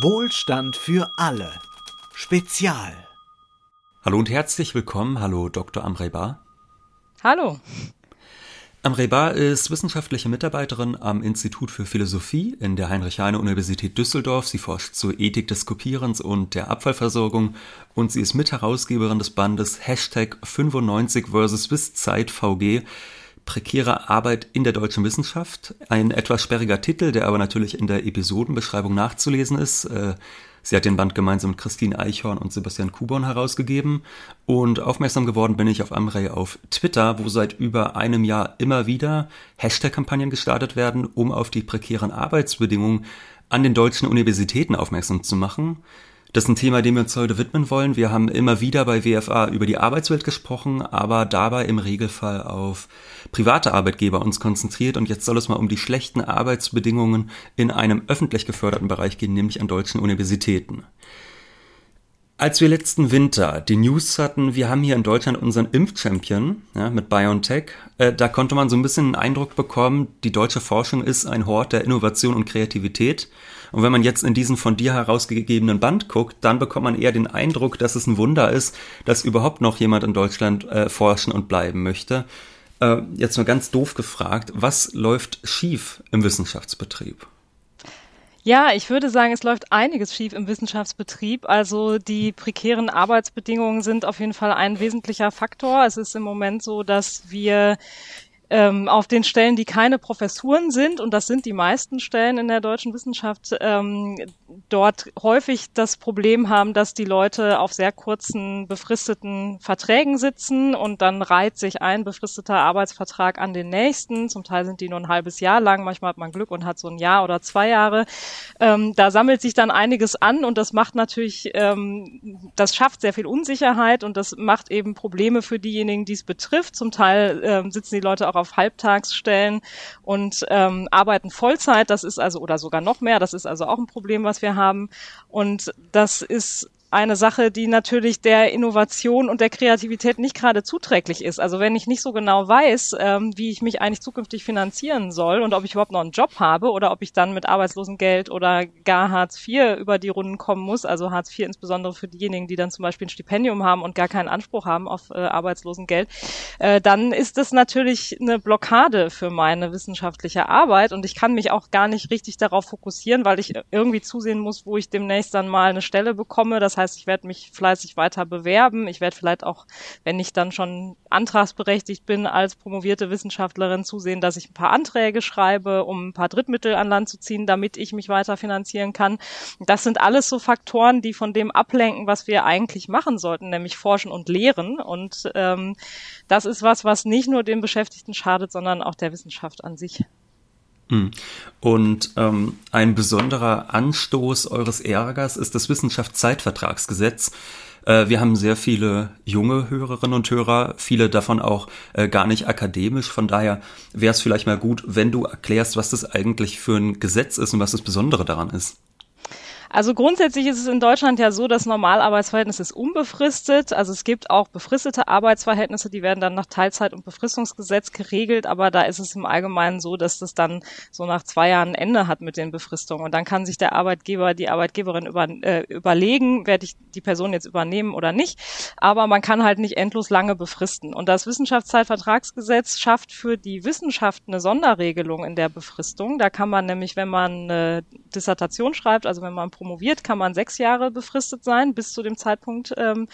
Wohlstand für alle. Spezial. Hallo und herzlich willkommen. Hallo Dr. Amrei Bar. Hallo. Amrei Bar ist wissenschaftliche Mitarbeiterin am Institut für Philosophie in der Heinrich-Heine-Universität Düsseldorf. Sie forscht zur Ethik des Kopierens und der Abfallversorgung und sie ist Mitherausgeberin des Bandes Hashtag 95 vs. Wisszeit VG Prekäre Arbeit in der deutschen Wissenschaft. Ein etwas sperriger Titel, der aber natürlich in der Episodenbeschreibung nachzulesen ist. Äh, sie hat den Band gemeinsam mit Christine Eichhorn und Sebastian Kuborn herausgegeben. Und aufmerksam geworden bin ich auf Amrei auf Twitter, wo seit über einem Jahr immer wieder Hashtag-Kampagnen gestartet werden, um auf die prekären Arbeitsbedingungen an den deutschen Universitäten aufmerksam zu machen. Das ist ein Thema, dem wir uns heute widmen wollen. Wir haben immer wieder bei WFA über die Arbeitswelt gesprochen, aber dabei im Regelfall auf private Arbeitgeber uns konzentriert. Und jetzt soll es mal um die schlechten Arbeitsbedingungen in einem öffentlich geförderten Bereich gehen, nämlich an deutschen Universitäten. Als wir letzten Winter die News hatten, wir haben hier in Deutschland unseren Impfchampion ja, mit BioNTech, äh, da konnte man so ein bisschen einen Eindruck bekommen, die deutsche Forschung ist ein Hort der Innovation und Kreativität. Und wenn man jetzt in diesen von dir herausgegebenen Band guckt, dann bekommt man eher den Eindruck, dass es ein Wunder ist, dass überhaupt noch jemand in Deutschland äh, forschen und bleiben möchte. Äh, jetzt mal ganz doof gefragt, was läuft schief im Wissenschaftsbetrieb? Ja, ich würde sagen, es läuft einiges schief im Wissenschaftsbetrieb. Also die prekären Arbeitsbedingungen sind auf jeden Fall ein wesentlicher Faktor. Es ist im Moment so, dass wir ähm, auf den Stellen, die keine Professuren sind, und das sind die meisten Stellen in der deutschen Wissenschaft, ähm, dort häufig das Problem haben, dass die Leute auf sehr kurzen, befristeten Verträgen sitzen und dann reiht sich ein befristeter Arbeitsvertrag an den nächsten. Zum Teil sind die nur ein halbes Jahr lang, manchmal hat man Glück und hat so ein Jahr oder zwei Jahre. Ähm, da sammelt sich dann einiges an und das macht natürlich, ähm, das schafft sehr viel Unsicherheit und das macht eben Probleme für diejenigen, die es betrifft. Zum Teil ähm, sitzen die Leute auch auf Halbtagsstellen und ähm, arbeiten Vollzeit. Das ist also, oder sogar noch mehr, das ist also auch ein Problem, was wir haben. Und das ist eine Sache, die natürlich der Innovation und der Kreativität nicht gerade zuträglich ist. Also wenn ich nicht so genau weiß, ähm, wie ich mich eigentlich zukünftig finanzieren soll und ob ich überhaupt noch einen Job habe oder ob ich dann mit Arbeitslosengeld oder gar Hartz IV über die Runden kommen muss, also Hartz IV insbesondere für diejenigen, die dann zum Beispiel ein Stipendium haben und gar keinen Anspruch haben auf äh, Arbeitslosengeld, äh, dann ist das natürlich eine Blockade für meine wissenschaftliche Arbeit und ich kann mich auch gar nicht richtig darauf fokussieren, weil ich irgendwie zusehen muss, wo ich demnächst dann mal eine Stelle bekomme. Das heißt, heißt, ich werde mich fleißig weiter bewerben. Ich werde vielleicht auch, wenn ich dann schon antragsberechtigt bin, als promovierte Wissenschaftlerin zusehen, dass ich ein paar Anträge schreibe, um ein paar Drittmittel an Land zu ziehen, damit ich mich weiter finanzieren kann. Das sind alles so Faktoren, die von dem ablenken, was wir eigentlich machen sollten, nämlich forschen und lehren. Und ähm, das ist was, was nicht nur den Beschäftigten schadet, sondern auch der Wissenschaft an sich. Hm. Und ähm, ein besonderer Anstoß eures Ärgers ist das Wissenschaftszeitvertragsgesetz. Äh, wir haben sehr viele junge Hörerinnen und Hörer, viele davon auch äh, gar nicht akademisch. Von daher wäre es vielleicht mal gut, wenn du erklärst, was das eigentlich für ein Gesetz ist und was das Besondere daran ist. Also grundsätzlich ist es in Deutschland ja so, das Normalarbeitsverhältnis ist unbefristet. Also es gibt auch befristete Arbeitsverhältnisse, die werden dann nach Teilzeit- und Befristungsgesetz geregelt, aber da ist es im Allgemeinen so, dass das dann so nach zwei Jahren Ende hat mit den Befristungen. Und dann kann sich der Arbeitgeber, die Arbeitgeberin über, äh, überlegen, werde ich die Person jetzt übernehmen oder nicht. Aber man kann halt nicht endlos lange befristen. Und das Wissenschaftszeitvertragsgesetz schafft für die Wissenschaft eine Sonderregelung in der Befristung. Da kann man nämlich, wenn man eine Dissertation schreibt, also wenn man promoviert, kann man sechs Jahre befristet sein, bis zu dem Zeitpunkt, ähm,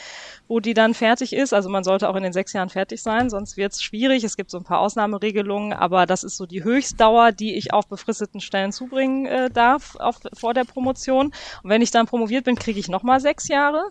wo die dann fertig ist. Also man sollte auch in den sechs Jahren fertig sein, sonst wird es schwierig. Es gibt so ein paar Ausnahmeregelungen, aber das ist so die Höchstdauer, die ich auf befristeten Stellen zubringen äh, darf auf, vor der Promotion. Und wenn ich dann promoviert bin, kriege ich nochmal sechs Jahre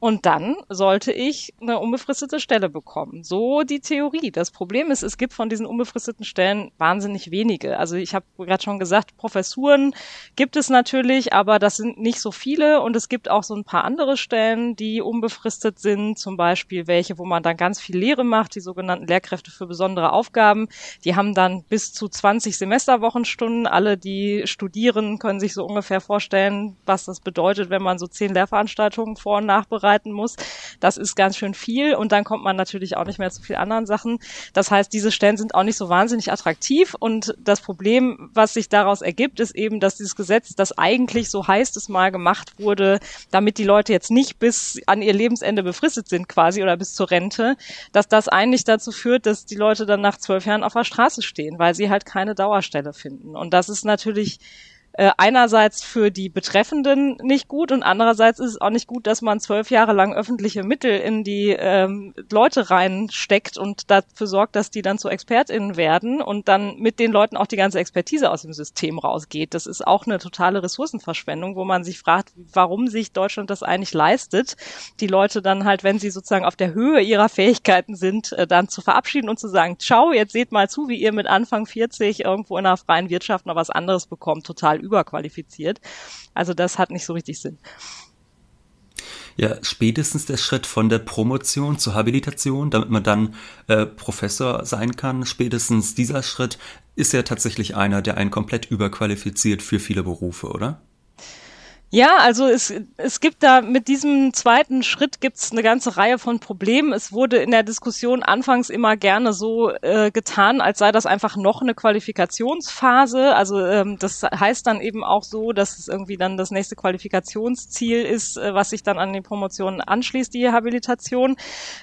und dann sollte ich eine unbefristete Stelle bekommen. So die Theorie. Das Problem ist, es gibt von diesen unbefristeten Stellen wahnsinnig wenige. Also ich habe gerade schon gesagt, Professuren gibt es natürlich, aber das sind nicht so viele und es gibt auch so ein paar andere Stellen, die unbefristet sind, zum Beispiel welche, wo man dann ganz viel Lehre macht, die sogenannten Lehrkräfte für besondere Aufgaben. Die haben dann bis zu 20 Semesterwochenstunden. Alle, die studieren, können sich so ungefähr vorstellen, was das bedeutet, wenn man so zehn Lehrveranstaltungen vor- und nachbereiten muss. Das ist ganz schön viel und dann kommt man natürlich auch nicht mehr zu viel anderen Sachen. Das heißt, diese Stellen sind auch nicht so wahnsinnig attraktiv und das Problem, was sich daraus ergibt, ist eben, dass dieses Gesetz, das eigentlich so heißt, es Mal gemacht wurde, damit die Leute jetzt nicht bis an ihr Lebensende befristet sind quasi oder bis zur Rente, dass das eigentlich dazu führt, dass die Leute dann nach zwölf Jahren auf der Straße stehen, weil sie halt keine Dauerstelle finden. Und das ist natürlich äh, einerseits für die Betreffenden nicht gut und andererseits ist es auch nicht gut, dass man zwölf Jahre lang öffentliche Mittel in die ähm, Leute reinsteckt und dafür sorgt, dass die dann zu ExpertInnen werden und dann mit den Leuten auch die ganze Expertise aus dem System rausgeht. Das ist auch eine totale Ressourcenverschwendung, wo man sich fragt, warum sich Deutschland das eigentlich leistet, die Leute dann halt, wenn sie sozusagen auf der Höhe ihrer Fähigkeiten sind, äh, dann zu verabschieden und zu sagen, ciao, jetzt seht mal zu, wie ihr mit Anfang 40 irgendwo in der freien Wirtschaft noch was anderes bekommt, total überqualifiziert. Also das hat nicht so richtig Sinn. Ja, spätestens der Schritt von der Promotion zur Habilitation, damit man dann äh, Professor sein kann, spätestens dieser Schritt ist ja tatsächlich einer, der einen komplett überqualifiziert für viele Berufe, oder? Ja, also es, es gibt da mit diesem zweiten Schritt gibt's eine ganze Reihe von Problemen. Es wurde in der Diskussion anfangs immer gerne so äh, getan, als sei das einfach noch eine Qualifikationsphase. Also ähm, das heißt dann eben auch so, dass es irgendwie dann das nächste Qualifikationsziel ist, äh, was sich dann an die Promotion anschließt, die Habilitation.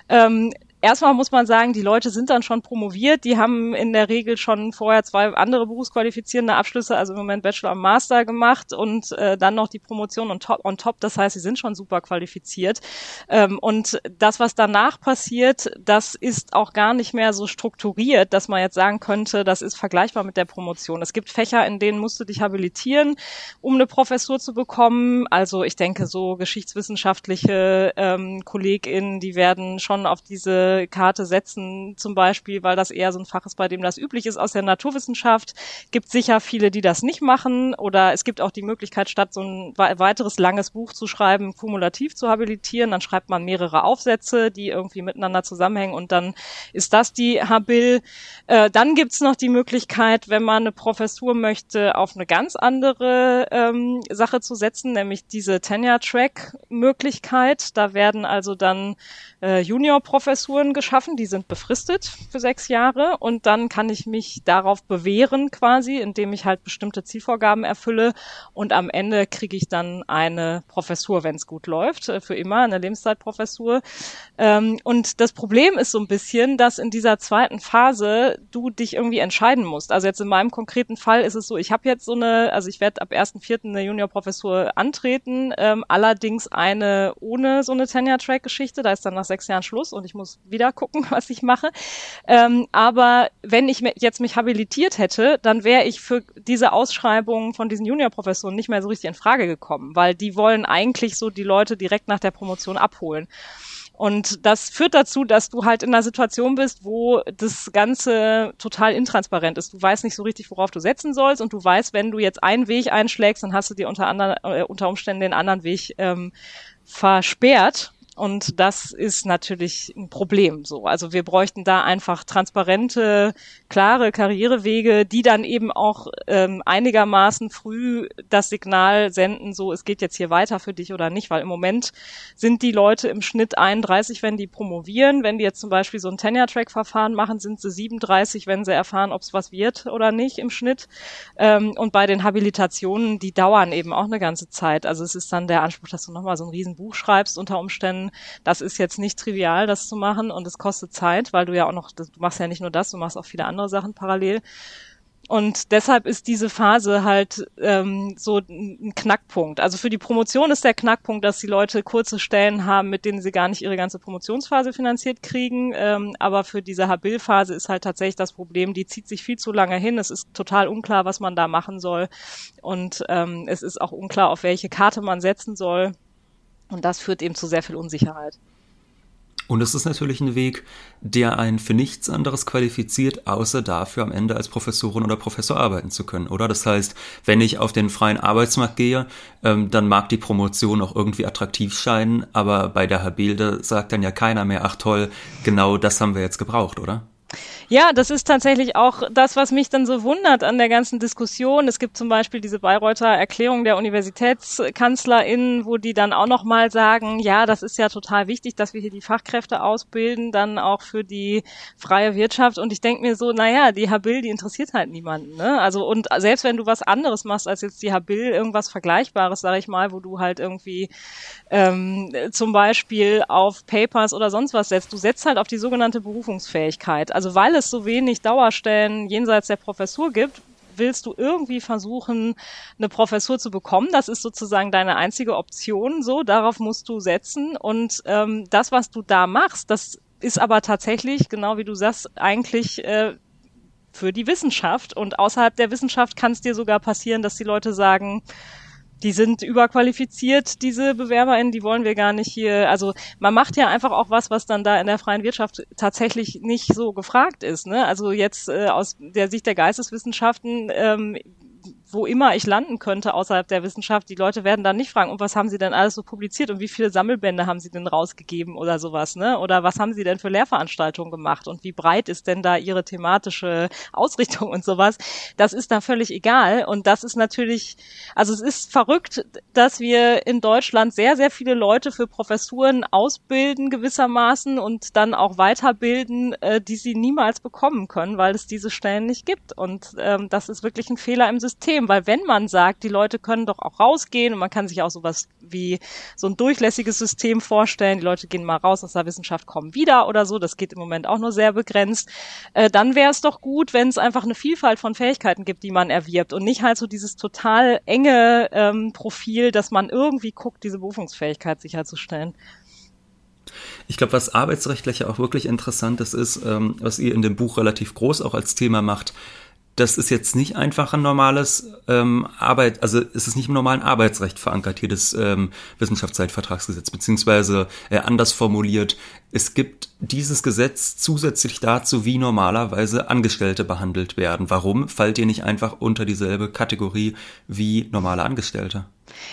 Ähm, erstmal muss man sagen, die Leute sind dann schon promoviert. Die haben in der Regel schon vorher zwei andere berufsqualifizierende Abschlüsse, also im Moment Bachelor und Master gemacht und äh, dann noch die Promotion on top, on top. Das heißt, sie sind schon super qualifiziert. Ähm, und das, was danach passiert, das ist auch gar nicht mehr so strukturiert, dass man jetzt sagen könnte, das ist vergleichbar mit der Promotion. Es gibt Fächer, in denen musst du dich habilitieren, um eine Professur zu bekommen. Also ich denke, so geschichtswissenschaftliche ähm, KollegInnen, die werden schon auf diese Karte setzen, zum Beispiel, weil das eher so ein Fach ist, bei dem das üblich ist aus der Naturwissenschaft. Gibt sicher viele, die das nicht machen. Oder es gibt auch die Möglichkeit, statt so ein weiteres langes Buch zu schreiben, kumulativ zu habilitieren. Dann schreibt man mehrere Aufsätze, die irgendwie miteinander zusammenhängen und dann ist das die Habil. Äh, dann gibt's noch die Möglichkeit, wenn man eine Professur möchte, auf eine ganz andere ähm, Sache zu setzen, nämlich diese Tenure-Track-Möglichkeit. Da werden also dann äh, Junior-Professuren geschaffen, die sind befristet für sechs Jahre und dann kann ich mich darauf bewähren quasi, indem ich halt bestimmte Zielvorgaben erfülle und am Ende kriege ich dann eine Professur, wenn es gut läuft, äh, für immer eine Lebenszeitprofessur. Ähm, und das Problem ist so ein bisschen, dass in dieser zweiten Phase du dich irgendwie entscheiden musst. Also jetzt in meinem konkreten Fall ist es so, ich habe jetzt so eine, also ich werde ab 1.4. eine Junior-Professur antreten, ähm, allerdings eine ohne so eine Tenure-Track-Geschichte, da ist dann nach sechs Jahren Schluss und ich muss wieder gucken, was ich mache. Ähm, aber wenn ich jetzt mich habilitiert hätte, dann wäre ich für diese Ausschreibung von diesen Juniorprofessoren nicht mehr so richtig in Frage gekommen, weil die wollen eigentlich so die Leute direkt nach der Promotion abholen. Und das führt dazu, dass du halt in einer Situation bist, wo das Ganze total intransparent ist. Du weißt nicht so richtig, worauf du setzen sollst und du weißt, wenn du jetzt einen Weg einschlägst, dann hast du dir unter, anderen, äh, unter Umständen den anderen Weg ähm, versperrt und das ist natürlich ein Problem so. Also wir bräuchten da einfach transparente, klare Karrierewege, die dann eben auch ähm, einigermaßen früh das Signal senden, so es geht jetzt hier weiter für dich oder nicht, weil im Moment sind die Leute im Schnitt 31, wenn die promovieren. Wenn die jetzt zum Beispiel so ein Tenure-Track-Verfahren machen, sind sie 37, wenn sie erfahren, ob es was wird oder nicht im Schnitt. Ähm, und bei den Habilitationen, die dauern eben auch eine ganze Zeit. Also es ist dann der Anspruch, dass du nochmal so ein Riesenbuch schreibst unter Umständen das ist jetzt nicht trivial, das zu machen und es kostet Zeit, weil du ja auch noch, du machst ja nicht nur das, du machst auch viele andere Sachen parallel. Und deshalb ist diese Phase halt ähm, so ein Knackpunkt. Also für die Promotion ist der Knackpunkt, dass die Leute kurze Stellen haben, mit denen sie gar nicht ihre ganze Promotionsphase finanziert kriegen. Ähm, aber für diese Habil-Phase ist halt tatsächlich das Problem, die zieht sich viel zu lange hin. Es ist total unklar, was man da machen soll. Und ähm, es ist auch unklar, auf welche Karte man setzen soll. Und das führt eben zu sehr viel Unsicherheit. Und es ist natürlich ein Weg, der einen für nichts anderes qualifiziert, außer dafür am Ende als Professorin oder Professor arbeiten zu können, oder? Das heißt, wenn ich auf den freien Arbeitsmarkt gehe, ähm, dann mag die Promotion auch irgendwie attraktiv scheinen, aber bei der Habilde sagt dann ja keiner mehr, ach toll, genau das haben wir jetzt gebraucht, oder? Ja, das ist tatsächlich auch das, was mich dann so wundert an der ganzen Diskussion. Es gibt zum Beispiel diese Bayreuther Erklärung der UniversitätskanzlerInnen, wo die dann auch nochmal sagen, ja, das ist ja total wichtig, dass wir hier die Fachkräfte ausbilden, dann auch für die freie Wirtschaft. Und ich denke mir so, naja, die Habil, die interessiert halt niemanden. Ne? Also und selbst wenn du was anderes machst als jetzt die Habil, irgendwas Vergleichbares, sage ich mal, wo du halt irgendwie ähm, zum Beispiel auf Papers oder sonst was setzt, du setzt halt auf die sogenannte Berufungsfähigkeit. Also weil es so wenig Dauerstellen jenseits der Professur gibt, willst du irgendwie versuchen, eine Professur zu bekommen. Das ist sozusagen deine einzige Option. So, darauf musst du setzen. Und ähm, das, was du da machst, das ist aber tatsächlich, genau wie du sagst, eigentlich äh, für die Wissenschaft. Und außerhalb der Wissenschaft kann es dir sogar passieren, dass die Leute sagen, die sind überqualifiziert, diese BewerberInnen, die wollen wir gar nicht hier. Also man macht ja einfach auch was, was dann da in der freien Wirtschaft tatsächlich nicht so gefragt ist. Ne? Also jetzt äh, aus der Sicht der Geisteswissenschaften ähm, wo immer ich landen könnte außerhalb der Wissenschaft, die Leute werden dann nicht fragen, und was haben sie denn alles so publiziert und wie viele Sammelbände haben sie denn rausgegeben oder sowas, ne? Oder was haben sie denn für Lehrveranstaltungen gemacht und wie breit ist denn da ihre thematische Ausrichtung und sowas? Das ist da völlig egal und das ist natürlich, also es ist verrückt, dass wir in Deutschland sehr, sehr viele Leute für Professuren ausbilden gewissermaßen und dann auch weiterbilden, äh, die sie niemals bekommen können, weil es diese Stellen nicht gibt und ähm, das ist wirklich ein Fehler im System Problem, weil wenn man sagt, die Leute können doch auch rausgehen und man kann sich auch sowas wie so ein durchlässiges System vorstellen, die Leute gehen mal raus aus der Wissenschaft, kommen wieder oder so, das geht im Moment auch nur sehr begrenzt, äh, dann wäre es doch gut, wenn es einfach eine Vielfalt von Fähigkeiten gibt, die man erwirbt und nicht halt so dieses total enge ähm, Profil, dass man irgendwie guckt, diese Berufungsfähigkeit sicherzustellen. Ich glaube, was arbeitsrechtlich auch wirklich interessant ist, ist, ähm, was ihr in dem Buch relativ groß auch als Thema macht, das ist jetzt nicht einfach ein normales ähm, Arbeit, also es ist nicht im normalen Arbeitsrecht verankert hier das ähm, Wissenschaftszeitvertragsgesetz, beziehungsweise äh, anders formuliert, es gibt dieses Gesetz zusätzlich dazu, wie normalerweise Angestellte behandelt werden. Warum fallt ihr nicht einfach unter dieselbe Kategorie wie normale Angestellte?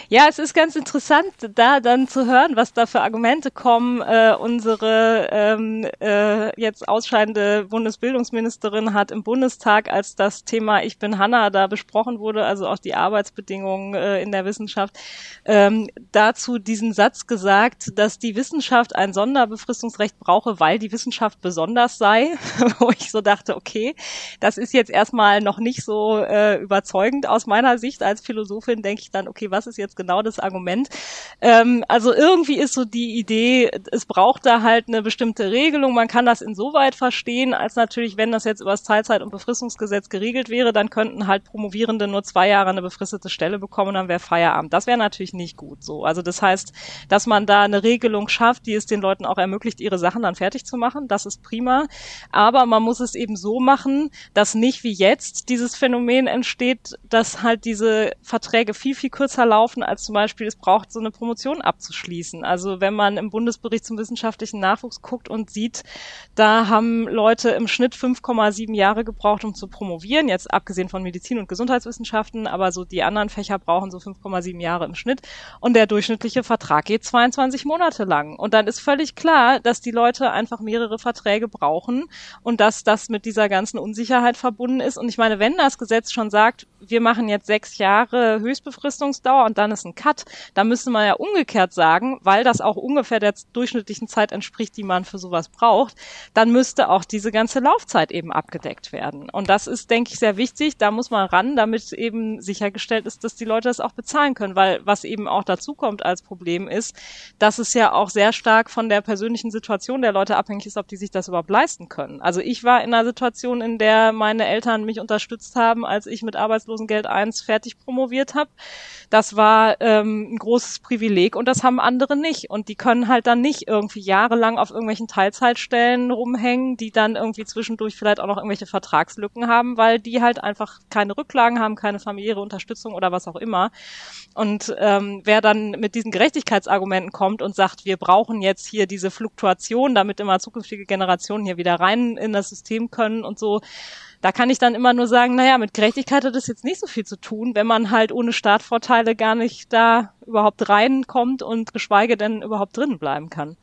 Ja, es ist ganz interessant, da dann zu hören, was da für Argumente kommen. Äh, unsere ähm, äh, jetzt ausscheidende Bundesbildungsministerin hat im Bundestag, als das Thema Ich bin Hanna da besprochen wurde, also auch die Arbeitsbedingungen äh, in der Wissenschaft, ähm, dazu diesen Satz gesagt, dass die Wissenschaft ein Sonderbefristungsrecht brauche, weil die Wissenschaft besonders sei, wo ich so dachte, okay, das ist jetzt erstmal noch nicht so äh, überzeugend aus meiner Sicht als Philosophin, denke ich dann, okay, was ist jetzt genau das Argument? Ähm, also irgendwie ist so die Idee, es braucht da halt eine bestimmte Regelung. Man kann das insoweit verstehen, als natürlich, wenn das jetzt über das Teilzeit- und Befristungsgesetz geregelt wäre, dann könnten halt Promovierende nur zwei Jahre eine befristete Stelle bekommen, dann wäre Feierabend. Das wäre natürlich nicht gut so. Also das heißt, dass man da eine Regelung schafft, die es den Leuten auch ermöglicht, ihre Sachen dann fertig zu machen, das ist prima. Aber man muss es eben so machen, dass nicht wie jetzt dieses Phänomen entsteht, dass halt diese Verträge viel, viel kürzer laufen, als zum Beispiel es braucht, so eine Promotion abzuschließen. Also wenn man im Bundesbericht zum wissenschaftlichen Nachwuchs guckt und sieht, da haben Leute im Schnitt 5,7 Jahre gebraucht, um zu promovieren, jetzt abgesehen von Medizin und Gesundheitswissenschaften, aber so die anderen Fächer brauchen so 5,7 Jahre im Schnitt und der durchschnittliche Vertrag geht 22 Monate lang. Und dann ist völlig klar, dass die Leute einfach mehrere Verträge brauchen und dass das mit dieser ganzen Unsicherheit verbunden ist. Und ich meine, wenn das Gesetz schon sagt, wir machen jetzt sechs Jahre Höchstbefristungsdauer und dann ist ein Cut. Da müsste man ja umgekehrt sagen, weil das auch ungefähr der durchschnittlichen Zeit entspricht, die man für sowas braucht, dann müsste auch diese ganze Laufzeit eben abgedeckt werden. Und das ist, denke ich, sehr wichtig. Da muss man ran, damit eben sichergestellt ist, dass die Leute das auch bezahlen können, weil was eben auch dazu kommt als Problem ist, dass es ja auch sehr stark von der persönlichen Situation der Leute abhängig ist, ob die sich das überhaupt leisten können. Also ich war in einer Situation, in der meine Eltern mich unterstützt haben, als ich mit Arbeitslosengeld 1 fertig promoviert habe. Das war ähm, ein großes Privileg und das haben andere nicht. Und die können halt dann nicht irgendwie jahrelang auf irgendwelchen Teilzeitstellen rumhängen, die dann irgendwie zwischendurch vielleicht auch noch irgendwelche Vertragslücken haben, weil die halt einfach keine Rücklagen haben, keine familiäre Unterstützung oder was auch immer. Und ähm, wer dann mit diesen Gerechtigkeitsargumenten kommt und sagt, wir brauchen jetzt hier diese Fluktuation, damit immer zukünftige Generationen hier wieder rein in das System können und so, da kann ich dann immer nur sagen, naja, mit Gerechtigkeit hat das jetzt nicht so viel zu tun, wenn man halt ohne Startvorteile gar nicht da überhaupt reinkommt und geschweige denn überhaupt drinnen bleiben kann.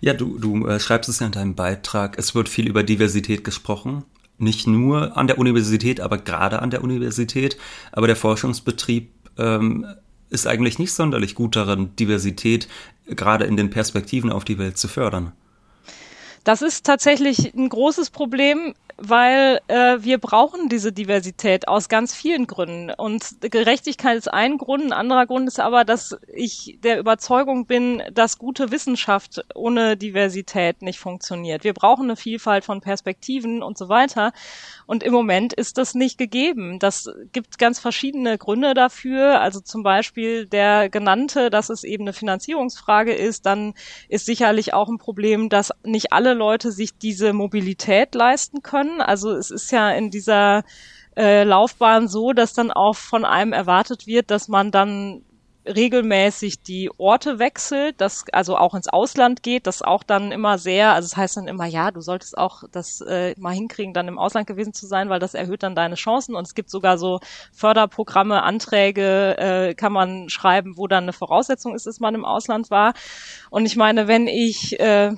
Ja, du, du äh, schreibst es ja in deinem Beitrag, es wird viel über Diversität gesprochen. Nicht nur an der Universität, aber gerade an der Universität. Aber der Forschungsbetrieb ähm, ist eigentlich nicht sonderlich gut darin, Diversität gerade in den Perspektiven auf die Welt zu fördern. Das ist tatsächlich ein großes Problem weil äh, wir brauchen diese Diversität aus ganz vielen Gründen. Und Gerechtigkeit ist ein Grund, ein anderer Grund ist aber, dass ich der Überzeugung bin, dass gute Wissenschaft ohne Diversität nicht funktioniert. Wir brauchen eine Vielfalt von Perspektiven und so weiter. Und im Moment ist das nicht gegeben. Das gibt ganz verschiedene Gründe dafür. Also zum Beispiel der genannte, dass es eben eine Finanzierungsfrage ist. Dann ist sicherlich auch ein Problem, dass nicht alle Leute sich diese Mobilität leisten können können. Also es ist ja in dieser äh, Laufbahn so, dass dann auch von einem erwartet wird, dass man dann regelmäßig die Orte wechselt, dass also auch ins Ausland geht, das auch dann immer sehr, also es das heißt dann immer, ja, du solltest auch das äh, mal hinkriegen, dann im Ausland gewesen zu sein, weil das erhöht dann deine Chancen und es gibt sogar so Förderprogramme, Anträge äh, kann man schreiben, wo dann eine Voraussetzung ist, dass man im Ausland war. Und ich meine, wenn ich äh,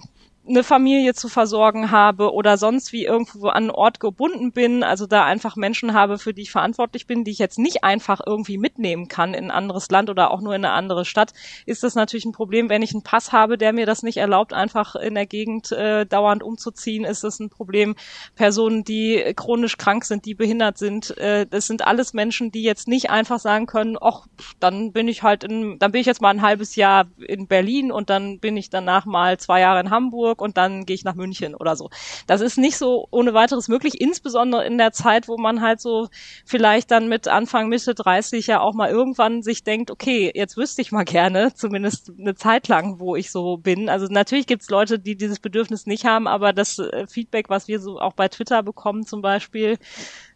eine Familie zu versorgen habe oder sonst wie irgendwo an einen Ort gebunden bin, also da einfach Menschen habe, für die ich verantwortlich bin, die ich jetzt nicht einfach irgendwie mitnehmen kann in ein anderes Land oder auch nur in eine andere Stadt, ist das natürlich ein Problem. Wenn ich einen Pass habe, der mir das nicht erlaubt, einfach in der Gegend äh, dauernd umzuziehen, ist das ein Problem. Personen, die chronisch krank sind, die behindert sind, äh, das sind alles Menschen, die jetzt nicht einfach sagen können, ach, dann bin ich halt in, dann bin ich jetzt mal ein halbes Jahr in Berlin und dann bin ich danach mal zwei Jahre in Hamburg und dann gehe ich nach München oder so. Das ist nicht so ohne weiteres möglich, insbesondere in der Zeit, wo man halt so vielleicht dann mit Anfang, Mitte 30 ja auch mal irgendwann sich denkt, okay, jetzt wüsste ich mal gerne, zumindest eine Zeit lang, wo ich so bin. Also natürlich gibt es Leute, die dieses Bedürfnis nicht haben, aber das äh, Feedback, was wir so auch bei Twitter bekommen zum Beispiel,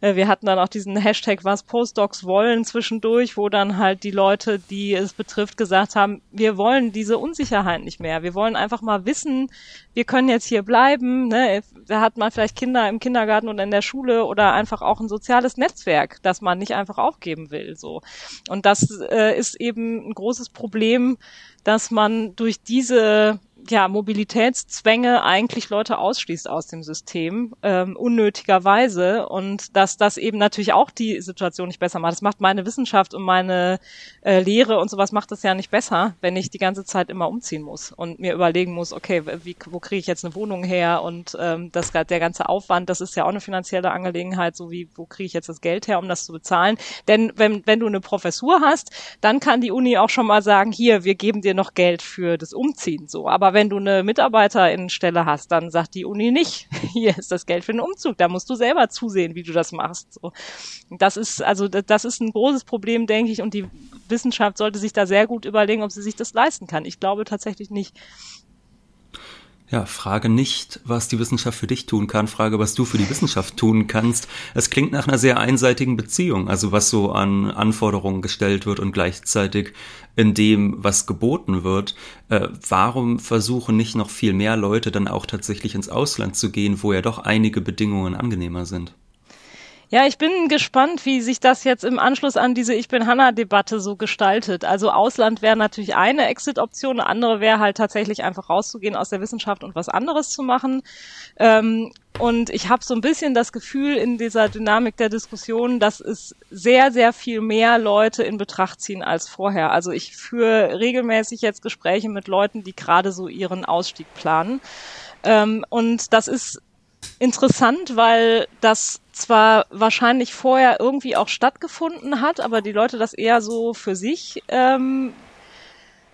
wir hatten dann auch diesen Hashtag, was Postdocs wollen zwischendurch, wo dann halt die Leute, die es betrifft, gesagt haben, wir wollen diese Unsicherheit nicht mehr. Wir wollen einfach mal wissen, wir können jetzt hier bleiben. Ne? Da hat man vielleicht Kinder im Kindergarten oder in der Schule oder einfach auch ein soziales Netzwerk, das man nicht einfach aufgeben will. So und das äh, ist eben ein großes Problem, dass man durch diese ja, Mobilitätszwänge eigentlich Leute ausschließt aus dem System, ähm, unnötigerweise. Und dass das eben natürlich auch die Situation nicht besser macht. Das macht meine Wissenschaft und meine äh, Lehre und sowas macht das ja nicht besser, wenn ich die ganze Zeit immer umziehen muss und mir überlegen muss, okay, wie, wo kriege ich jetzt eine Wohnung her? Und ähm, das der ganze Aufwand, das ist ja auch eine finanzielle Angelegenheit, so wie, wo kriege ich jetzt das Geld her, um das zu bezahlen? Denn wenn, wenn du eine Professur hast, dann kann die Uni auch schon mal sagen, hier, wir geben dir noch Geld für das Umziehen. So, aber wenn du eine Mitarbeiterinnenstelle hast, dann sagt die Uni nicht, hier ist das Geld für den Umzug, da musst du selber zusehen, wie du das machst. So. Das ist, also das ist ein großes Problem, denke ich, und die Wissenschaft sollte sich da sehr gut überlegen, ob sie sich das leisten kann. Ich glaube tatsächlich nicht. Ja, frage nicht, was die Wissenschaft für dich tun kann, frage, was du für die Wissenschaft tun kannst. Es klingt nach einer sehr einseitigen Beziehung, also was so an Anforderungen gestellt wird und gleichzeitig in dem, was geboten wird. Äh, warum versuchen nicht noch viel mehr Leute dann auch tatsächlich ins Ausland zu gehen, wo ja doch einige Bedingungen angenehmer sind? Ja, ich bin gespannt, wie sich das jetzt im Anschluss an diese Ich bin Hanna-Debatte so gestaltet. Also Ausland wäre natürlich eine Exit-Option, eine andere wäre halt tatsächlich einfach rauszugehen aus der Wissenschaft und was anderes zu machen. Ähm, und ich habe so ein bisschen das Gefühl in dieser Dynamik der Diskussion, dass es sehr, sehr viel mehr Leute in Betracht ziehen als vorher. Also ich führe regelmäßig jetzt Gespräche mit Leuten, die gerade so ihren Ausstieg planen. Ähm, und das ist interessant, weil das zwar wahrscheinlich vorher irgendwie auch stattgefunden hat, aber die Leute das eher so für sich ähm,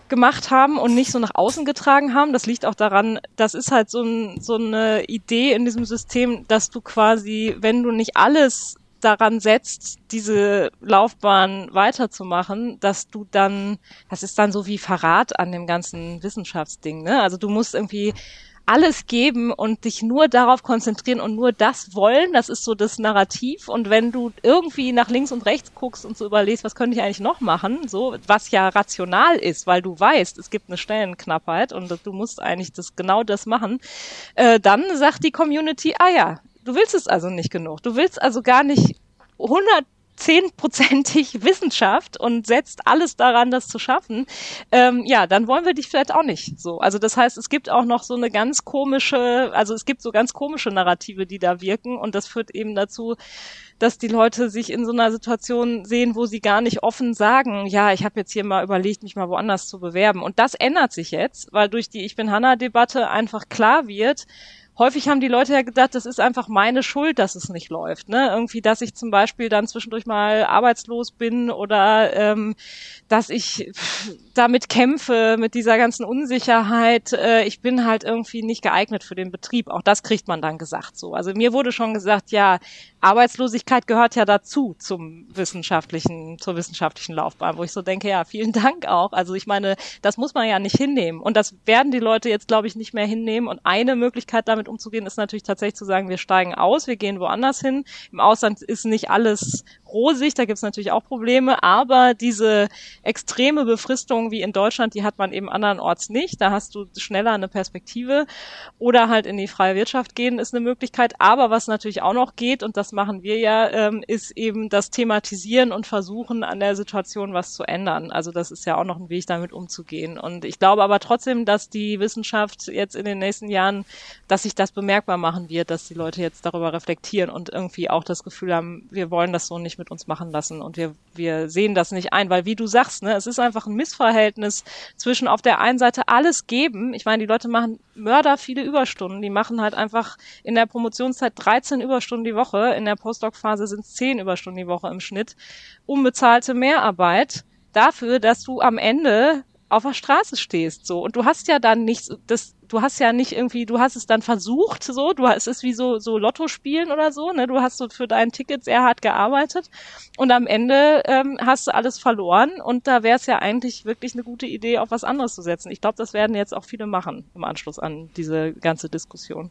gemacht haben und nicht so nach außen getragen haben. Das liegt auch daran, das ist halt so, ein, so eine Idee in diesem System, dass du quasi, wenn du nicht alles daran setzt, diese Laufbahn weiterzumachen, dass du dann, das ist dann so wie Verrat an dem ganzen Wissenschaftsding, ne? Also du musst irgendwie alles geben und dich nur darauf konzentrieren und nur das wollen. Das ist so das Narrativ. Und wenn du irgendwie nach links und rechts guckst und so überlegst, was könnte ich eigentlich noch machen, so, was ja rational ist, weil du weißt, es gibt eine Stellenknappheit und du musst eigentlich das, genau das machen, äh, dann sagt die Community, ah ja, du willst es also nicht genug. Du willst also gar nicht 100 zehnprozentig Wissenschaft und setzt alles daran, das zu schaffen, ähm, ja, dann wollen wir dich vielleicht auch nicht so. Also das heißt, es gibt auch noch so eine ganz komische, also es gibt so ganz komische Narrative, die da wirken und das führt eben dazu, dass die Leute sich in so einer Situation sehen, wo sie gar nicht offen sagen, ja, ich habe jetzt hier mal überlegt, mich mal woanders zu bewerben. Und das ändert sich jetzt, weil durch die Ich bin Hanna-Debatte einfach klar wird, häufig haben die Leute ja gedacht, das ist einfach meine Schuld, dass es nicht läuft. Ne? Irgendwie, dass ich zum Beispiel dann zwischendurch mal arbeitslos bin oder ähm, dass ich damit kämpfe, mit dieser ganzen Unsicherheit. Äh, ich bin halt irgendwie nicht geeignet für den Betrieb. Auch das kriegt man dann gesagt so. Also mir wurde schon gesagt, ja, Arbeitslosigkeit gehört ja dazu zum wissenschaftlichen, zur wissenschaftlichen Laufbahn, wo ich so denke, ja, vielen Dank auch. Also ich meine, das muss man ja nicht hinnehmen. Und das werden die Leute jetzt, glaube ich, nicht mehr hinnehmen. Und eine Möglichkeit, damit umzugehen, ist natürlich tatsächlich zu sagen, wir steigen aus, wir gehen woanders hin. Im Ausland ist nicht alles rosig, da gibt es natürlich auch Probleme, aber diese extreme Befristung wie in Deutschland, die hat man eben andernorts nicht. Da hast du schneller eine Perspektive. Oder halt in die freie Wirtschaft gehen ist eine Möglichkeit. Aber was natürlich auch noch geht, und das machen wir ja, ähm, ist eben das Thematisieren und Versuchen, an der Situation was zu ändern. Also das ist ja auch noch ein Weg, damit umzugehen. Und ich glaube aber trotzdem, dass die Wissenschaft jetzt in den nächsten Jahren, dass sich das bemerkbar machen wird, dass die Leute jetzt darüber reflektieren und irgendwie auch das Gefühl haben, wir wollen das so nicht mit uns machen lassen. Und wir, wir sehen das nicht ein, weil wie du sagst, ne, es ist einfach ein Missverhältnis zwischen auf der einen Seite alles geben. Ich meine, die Leute machen Mörder viele Überstunden, die machen halt einfach in der Promotionszeit 13 Überstunden die Woche, in der Postdoc-Phase sind es 10 Überstunden die Woche im Schnitt, unbezahlte Mehrarbeit dafür, dass du am Ende auf der Straße stehst, so. Und du hast ja dann nichts, das, du hast ja nicht irgendwie, du hast es dann versucht, so, du hast, es wie so, so Lotto spielen oder so, ne, du hast so für dein Ticket sehr hart gearbeitet. Und am Ende ähm, hast du alles verloren. Und da wäre es ja eigentlich wirklich eine gute Idee, auf was anderes zu setzen. Ich glaube, das werden jetzt auch viele machen im Anschluss an diese ganze Diskussion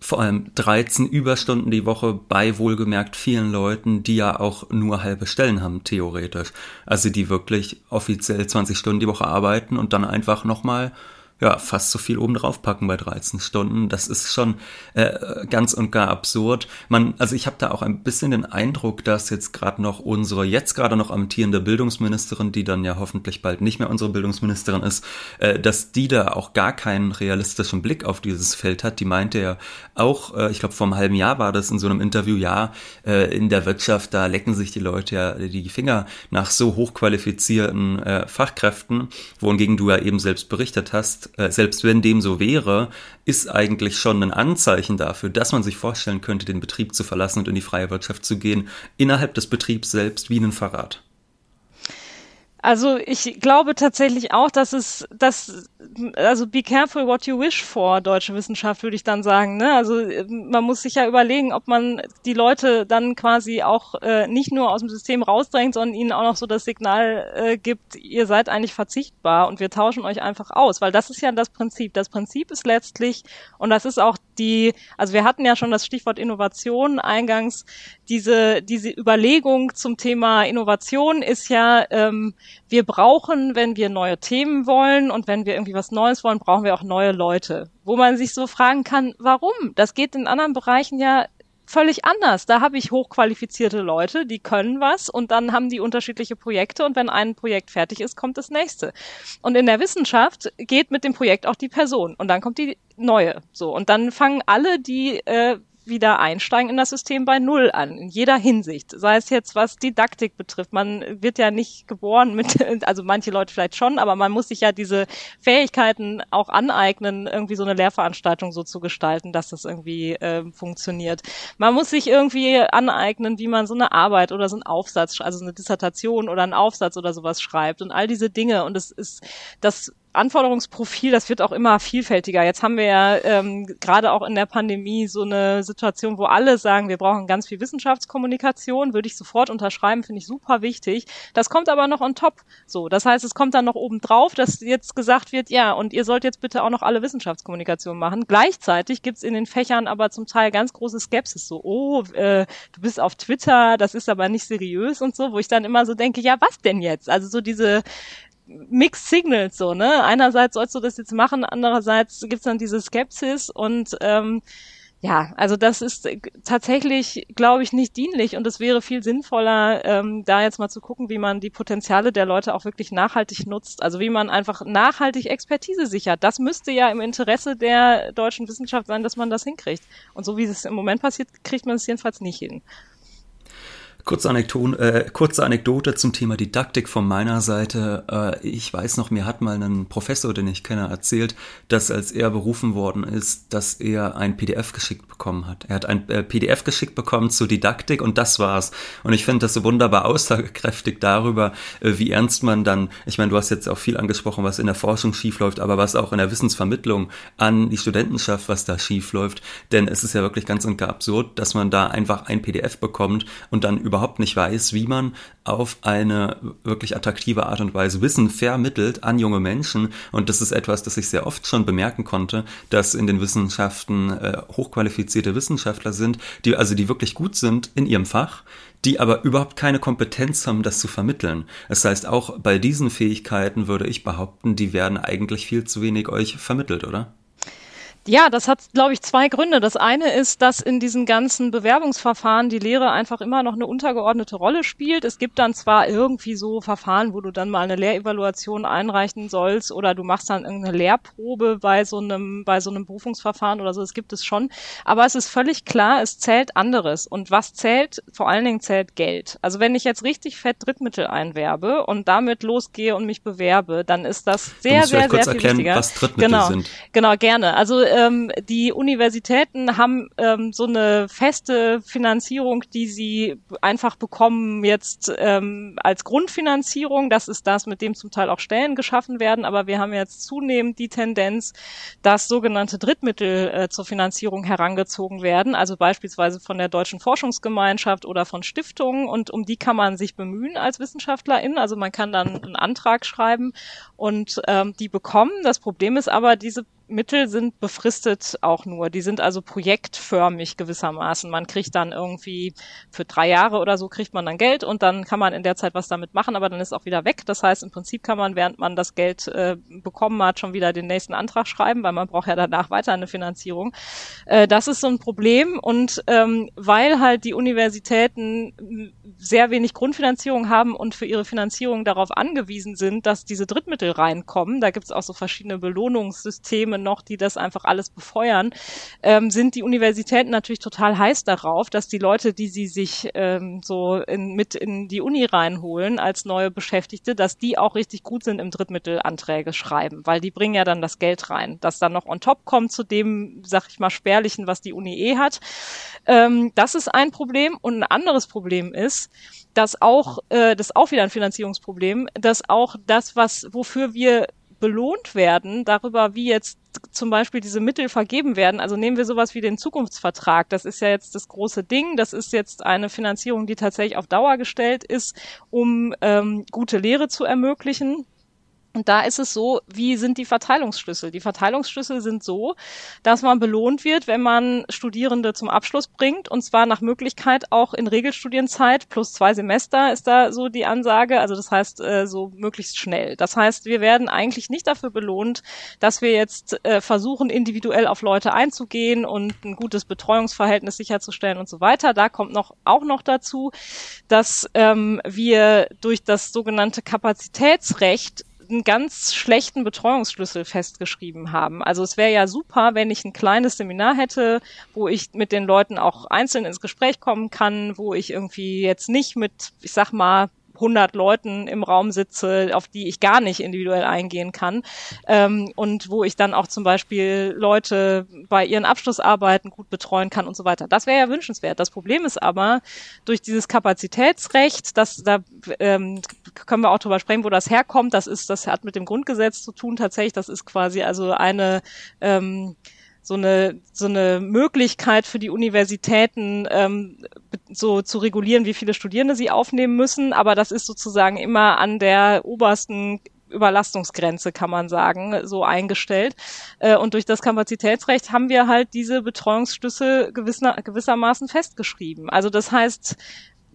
vor allem 13 Überstunden die Woche bei wohlgemerkt vielen Leuten, die ja auch nur halbe Stellen haben, theoretisch. Also die wirklich offiziell 20 Stunden die Woche arbeiten und dann einfach nochmal ja, fast so viel oben drauf packen bei 13 Stunden. Das ist schon äh, ganz und gar absurd. Man, also ich habe da auch ein bisschen den Eindruck, dass jetzt gerade noch unsere jetzt gerade noch amtierende Bildungsministerin, die dann ja hoffentlich bald nicht mehr unsere Bildungsministerin ist, äh, dass die da auch gar keinen realistischen Blick auf dieses Feld hat. Die meinte ja auch, äh, ich glaube vor einem halben Jahr war das in so einem Interview, ja, äh, in der Wirtschaft, da lecken sich die Leute ja die Finger nach so hochqualifizierten äh, Fachkräften, wohingegen du ja eben selbst berichtet hast, äh, selbst wenn dem so wäre, ist eigentlich schon ein Anzeichen dafür, dass man sich vorstellen könnte, den Betrieb zu verlassen und in die freie Wirtschaft zu gehen, innerhalb des Betriebs selbst wie ein Verrat. Also ich glaube tatsächlich auch, dass es, dass, also be careful what you wish for, deutsche Wissenschaft, würde ich dann sagen. Ne? Also man muss sich ja überlegen, ob man die Leute dann quasi auch äh, nicht nur aus dem System rausdrängt, sondern ihnen auch noch so das Signal äh, gibt, ihr seid eigentlich verzichtbar und wir tauschen euch einfach aus, weil das ist ja das Prinzip. Das Prinzip ist letztlich, und das ist auch die, also wir hatten ja schon das Stichwort Innovation eingangs, diese, diese Überlegung zum Thema Innovation ist ja, ähm, wir brauchen, wenn wir neue Themen wollen und wenn wir irgendwie was Neues wollen, brauchen wir auch neue Leute. Wo man sich so fragen kann, warum? Das geht in anderen Bereichen ja völlig anders. Da habe ich hochqualifizierte Leute, die können was und dann haben die unterschiedliche Projekte und wenn ein Projekt fertig ist, kommt das nächste. Und in der Wissenschaft geht mit dem Projekt auch die Person und dann kommt die neue. So und dann fangen alle, die äh, wieder einsteigen in das System bei Null an, in jeder Hinsicht. Sei es jetzt, was Didaktik betrifft. Man wird ja nicht geboren mit, also manche Leute vielleicht schon, aber man muss sich ja diese Fähigkeiten auch aneignen, irgendwie so eine Lehrveranstaltung so zu gestalten, dass das irgendwie äh, funktioniert. Man muss sich irgendwie aneignen, wie man so eine Arbeit oder so einen Aufsatz, also eine Dissertation oder einen Aufsatz oder sowas schreibt und all diese Dinge. Und es ist, das Anforderungsprofil, das wird auch immer vielfältiger. Jetzt haben wir ja ähm, gerade auch in der Pandemie so eine Situation, wo alle sagen, wir brauchen ganz viel Wissenschaftskommunikation, würde ich sofort unterschreiben, finde ich super wichtig. Das kommt aber noch on top. So, das heißt, es kommt dann noch oben drauf, dass jetzt gesagt wird, ja, und ihr sollt jetzt bitte auch noch alle Wissenschaftskommunikation machen. Gleichzeitig gibt's in den Fächern aber zum Teil ganz große Skepsis, so, oh, äh, du bist auf Twitter, das ist aber nicht seriös und so, wo ich dann immer so denke, ja, was denn jetzt? Also so diese Mixed Signals so, ne? Einerseits sollst du das jetzt machen, andererseits gibt's dann diese Skepsis und ähm, Ja, also das ist tatsächlich, glaube ich, nicht dienlich und es wäre viel sinnvoller, ähm, da jetzt mal zu gucken, wie man die Potenziale der Leute auch wirklich nachhaltig nutzt. Also wie man einfach nachhaltig Expertise sichert. Das müsste ja im Interesse der deutschen Wissenschaft sein, dass man das hinkriegt. Und so wie es im Moment passiert, kriegt man es jedenfalls nicht hin. Kurze, Anekdote, äh, kurze Anekdote zum Thema Didaktik von meiner Seite. Äh, ich weiß noch, mir hat mal ein Professor, den ich kenne, erzählt, dass als er berufen worden ist, dass er ein PDF geschickt bekommen hat. Er hat ein äh, PDF geschickt bekommen zur Didaktik und das war's. Und ich finde das so wunderbar aussagekräftig darüber, äh, wie ernst man dann, ich meine, du hast jetzt auch viel angesprochen, was in der Forschung schiefläuft, aber was auch in der Wissensvermittlung an die Studentenschaft, was da schiefläuft. Denn es ist ja wirklich ganz und gar absurd, dass man da einfach ein PDF bekommt und dann über überhaupt nicht weiß, wie man auf eine wirklich attraktive Art und Weise Wissen vermittelt an junge Menschen. Und das ist etwas, das ich sehr oft schon bemerken konnte, dass in den Wissenschaften äh, hochqualifizierte Wissenschaftler sind, die also die wirklich gut sind in ihrem Fach, die aber überhaupt keine Kompetenz haben, das zu vermitteln. Das heißt, auch bei diesen Fähigkeiten würde ich behaupten, die werden eigentlich viel zu wenig euch vermittelt, oder? Ja, das hat, glaube ich, zwei Gründe. Das eine ist, dass in diesen ganzen Bewerbungsverfahren die Lehre einfach immer noch eine untergeordnete Rolle spielt. Es gibt dann zwar irgendwie so Verfahren, wo du dann mal eine Lehrevaluation einreichen sollst oder du machst dann irgendeine Lehrprobe bei so einem, bei so einem Berufungsverfahren oder so. Das gibt es schon. Aber es ist völlig klar, es zählt anderes. Und was zählt? Vor allen Dingen zählt Geld. Also wenn ich jetzt richtig fett Drittmittel einwerbe und damit losgehe und mich bewerbe, dann ist das sehr, sehr, sehr viel erklären, wichtiger. Was Drittmittel genau, sind. genau, gerne. Also ähm, die Universitäten haben ähm, so eine feste Finanzierung, die sie einfach bekommen jetzt ähm, als Grundfinanzierung. Das ist das, mit dem zum Teil auch Stellen geschaffen werden. Aber wir haben jetzt zunehmend die Tendenz, dass sogenannte Drittmittel äh, zur Finanzierung herangezogen werden. Also beispielsweise von der Deutschen Forschungsgemeinschaft oder von Stiftungen. Und um die kann man sich bemühen als Wissenschaftlerin. Also man kann dann einen Antrag schreiben und ähm, die bekommen. Das Problem ist aber, diese Mittel sind befristet auch nur. Die sind also projektförmig gewissermaßen. Man kriegt dann irgendwie für drei Jahre oder so kriegt man dann Geld und dann kann man in der Zeit was damit machen, aber dann ist auch wieder weg. Das heißt, im Prinzip kann man, während man das Geld äh, bekommen hat, schon wieder den nächsten Antrag schreiben, weil man braucht ja danach weiter eine Finanzierung. Äh, das ist so ein Problem und ähm, weil halt die Universitäten sehr wenig Grundfinanzierung haben und für ihre Finanzierung darauf angewiesen sind, dass diese Drittmittel reinkommen, da gibt es auch so verschiedene Belohnungssysteme noch, die das einfach alles befeuern, ähm, sind die Universitäten natürlich total heiß darauf, dass die Leute, die sie sich ähm, so in, mit in die Uni reinholen als neue Beschäftigte, dass die auch richtig gut sind im Drittmittelanträge schreiben, weil die bringen ja dann das Geld rein, das dann noch on top kommt zu dem, sag ich mal, spärlichen, was die Uni eh hat. Ähm, das ist ein Problem und ein anderes Problem ist, dass auch, äh, das ist auch wieder ein Finanzierungsproblem, dass auch das, was, wofür wir belohnt werden, darüber, wie jetzt zum Beispiel diese Mittel vergeben werden. Also nehmen wir sowas wie den Zukunftsvertrag. Das ist ja jetzt das große Ding. Das ist jetzt eine Finanzierung, die tatsächlich auf Dauer gestellt ist, um ähm, gute Lehre zu ermöglichen. Und da ist es so, wie sind die Verteilungsschlüssel? Die Verteilungsschlüssel sind so, dass man belohnt wird, wenn man Studierende zum Abschluss bringt, und zwar nach Möglichkeit auch in Regelstudienzeit plus zwei Semester ist da so die Ansage. Also das heißt äh, so möglichst schnell. Das heißt, wir werden eigentlich nicht dafür belohnt, dass wir jetzt äh, versuchen, individuell auf Leute einzugehen und ein gutes Betreuungsverhältnis sicherzustellen und so weiter. Da kommt noch auch noch dazu, dass ähm, wir durch das sogenannte Kapazitätsrecht einen ganz schlechten Betreuungsschlüssel festgeschrieben haben. Also es wäre ja super, wenn ich ein kleines Seminar hätte, wo ich mit den Leuten auch einzeln ins Gespräch kommen kann, wo ich irgendwie jetzt nicht mit, ich sag mal, 100 Leuten im Raum sitze, auf die ich gar nicht individuell eingehen kann ähm, und wo ich dann auch zum Beispiel Leute bei ihren Abschlussarbeiten gut betreuen kann und so weiter. Das wäre ja wünschenswert. Das Problem ist aber, durch dieses Kapazitätsrecht, das da ähm, können wir auch drüber sprechen, wo das herkommt, das ist, das hat mit dem Grundgesetz zu tun tatsächlich, das ist quasi also eine ähm, so eine so eine Möglichkeit für die Universitäten ähm, so zu regulieren, wie viele Studierende sie aufnehmen müssen, aber das ist sozusagen immer an der obersten Überlastungsgrenze, kann man sagen, so eingestellt. Äh, und durch das Kapazitätsrecht haben wir halt diese Betreuungsschlüssel gewisser, gewissermaßen festgeschrieben. Also das heißt,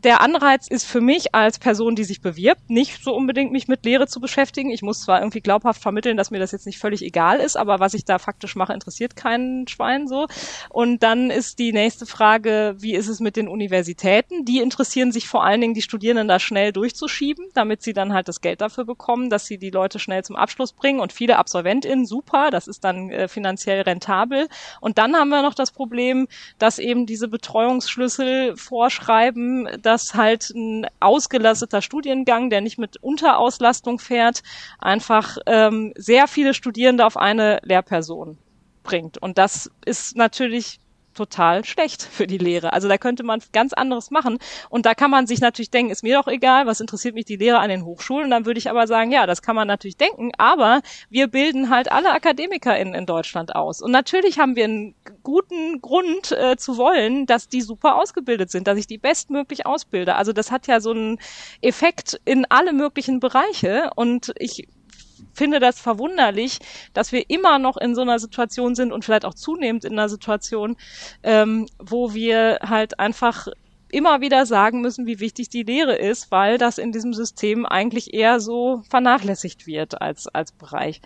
der Anreiz ist für mich als Person, die sich bewirbt, nicht so unbedingt mich mit Lehre zu beschäftigen. Ich muss zwar irgendwie glaubhaft vermitteln, dass mir das jetzt nicht völlig egal ist, aber was ich da faktisch mache, interessiert keinen Schwein so. Und dann ist die nächste Frage, wie ist es mit den Universitäten? Die interessieren sich vor allen Dingen, die Studierenden da schnell durchzuschieben, damit sie dann halt das Geld dafür bekommen, dass sie die Leute schnell zum Abschluss bringen. Und viele AbsolventInnen, super, das ist dann äh, finanziell rentabel. Und dann haben wir noch das Problem, dass eben diese Betreuungsschlüssel vorschreiben, dass halt ein ausgelasteter Studiengang, der nicht mit Unterauslastung fährt, einfach ähm, sehr viele Studierende auf eine Lehrperson bringt. Und das ist natürlich total schlecht für die Lehre. Also da könnte man ganz anderes machen. Und da kann man sich natürlich denken, ist mir doch egal, was interessiert mich die Lehre an den Hochschulen? Und dann würde ich aber sagen, ja, das kann man natürlich denken, aber wir bilden halt alle AkademikerInnen in Deutschland aus. Und natürlich haben wir einen guten Grund äh, zu wollen, dass die super ausgebildet sind, dass ich die bestmöglich ausbilde. Also das hat ja so einen Effekt in alle möglichen Bereiche. Und ich finde das verwunderlich, dass wir immer noch in so einer Situation sind und vielleicht auch zunehmend in einer Situation, ähm, wo wir halt einfach immer wieder sagen müssen, wie wichtig die Lehre ist, weil das in diesem System eigentlich eher so vernachlässigt wird als, als Bereich.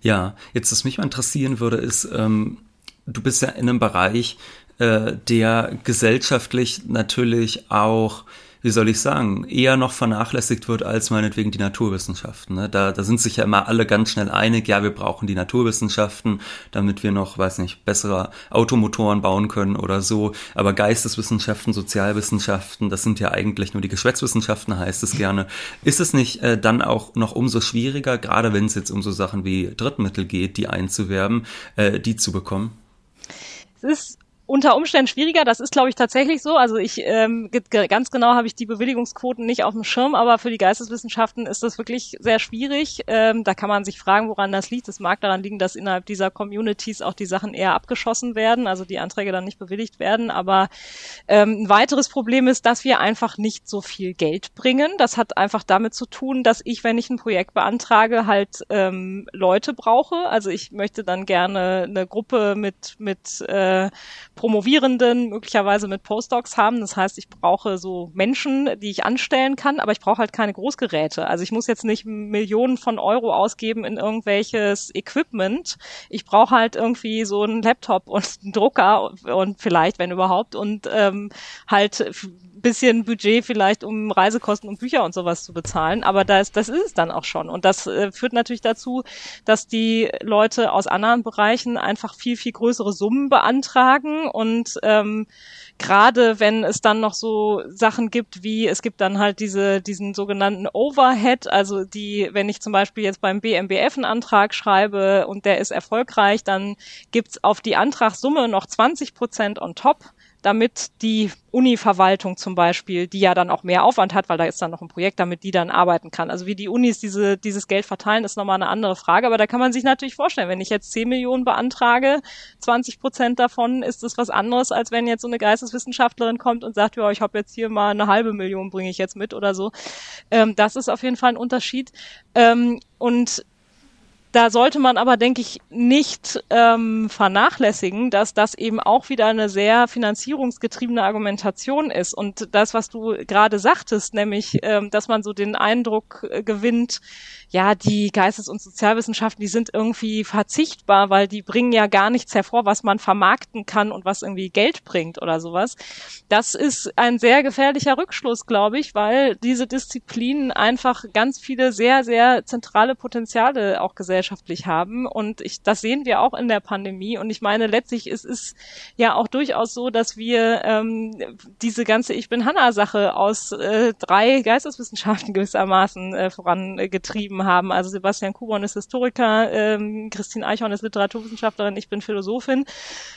Ja, jetzt, was mich mal interessieren würde, ist, ähm, du bist ja in einem Bereich, äh, der gesellschaftlich natürlich auch wie soll ich sagen, eher noch vernachlässigt wird als meinetwegen die Naturwissenschaften. Ne? Da, da sind sich ja immer alle ganz schnell einig, ja, wir brauchen die Naturwissenschaften, damit wir noch, weiß nicht, bessere Automotoren bauen können oder so. Aber Geisteswissenschaften, Sozialwissenschaften, das sind ja eigentlich nur die Geschwätzwissenschaften, heißt es gerne. Ist es nicht äh, dann auch noch umso schwieriger, gerade wenn es jetzt um so Sachen wie Drittmittel geht, die einzuwerben, äh, die zu bekommen? Es ist unter Umständen schwieriger. Das ist, glaube ich, tatsächlich so. Also ich ähm, ganz genau habe ich die Bewilligungsquoten nicht auf dem Schirm, aber für die Geisteswissenschaften ist das wirklich sehr schwierig. Ähm, da kann man sich fragen, woran das liegt. Es mag daran liegen, dass innerhalb dieser Communities auch die Sachen eher abgeschossen werden, also die Anträge dann nicht bewilligt werden. Aber ähm, ein weiteres Problem ist, dass wir einfach nicht so viel Geld bringen. Das hat einfach damit zu tun, dass ich, wenn ich ein Projekt beantrage, halt ähm, Leute brauche. Also ich möchte dann gerne eine Gruppe mit mit äh, Promovierenden möglicherweise mit Postdocs haben. Das heißt, ich brauche so Menschen, die ich anstellen kann, aber ich brauche halt keine Großgeräte. Also ich muss jetzt nicht Millionen von Euro ausgeben in irgendwelches Equipment. Ich brauche halt irgendwie so einen Laptop und einen Drucker und vielleicht, wenn überhaupt, und ähm, halt bisschen Budget vielleicht, um Reisekosten und Bücher und sowas zu bezahlen. Aber das, das ist es dann auch schon. Und das äh, führt natürlich dazu, dass die Leute aus anderen Bereichen einfach viel, viel größere Summen beantragen und ähm, gerade wenn es dann noch so Sachen gibt wie, es gibt dann halt diese, diesen sogenannten Overhead, also die, wenn ich zum Beispiel jetzt beim BMBF einen Antrag schreibe und der ist erfolgreich, dann gibt's auf die Antragssumme noch 20 Prozent on top damit die Uni-Verwaltung zum Beispiel, die ja dann auch mehr Aufwand hat, weil da ist dann noch ein Projekt, damit die dann arbeiten kann. Also wie die Unis diese, dieses Geld verteilen, ist nochmal eine andere Frage. Aber da kann man sich natürlich vorstellen, wenn ich jetzt 10 Millionen beantrage, 20 Prozent davon ist es was anderes, als wenn jetzt so eine Geisteswissenschaftlerin kommt und sagt, ja, ich habe jetzt hier mal eine halbe Million, bringe ich jetzt mit oder so. Ähm, das ist auf jeden Fall ein Unterschied. Ähm, und da sollte man aber, denke ich, nicht ähm, vernachlässigen, dass das eben auch wieder eine sehr finanzierungsgetriebene Argumentation ist. Und das, was du gerade sagtest, nämlich, ähm, dass man so den Eindruck äh, gewinnt, ja, die Geistes- und Sozialwissenschaften, die sind irgendwie verzichtbar, weil die bringen ja gar nichts hervor, was man vermarkten kann und was irgendwie Geld bringt oder sowas. Das ist ein sehr gefährlicher Rückschluss, glaube ich, weil diese Disziplinen einfach ganz viele sehr, sehr zentrale Potenziale auch gesellschaftlich haben. Und ich, das sehen wir auch in der Pandemie. Und ich meine, letztlich ist es ja auch durchaus so, dass wir ähm, diese ganze Ich bin Hanna-Sache aus äh, drei Geisteswissenschaften gewissermaßen äh, vorangetrieben haben. Also Sebastian Kubon ist Historiker, ähm, Christine Eichhorn ist Literaturwissenschaftlerin, ich bin Philosophin.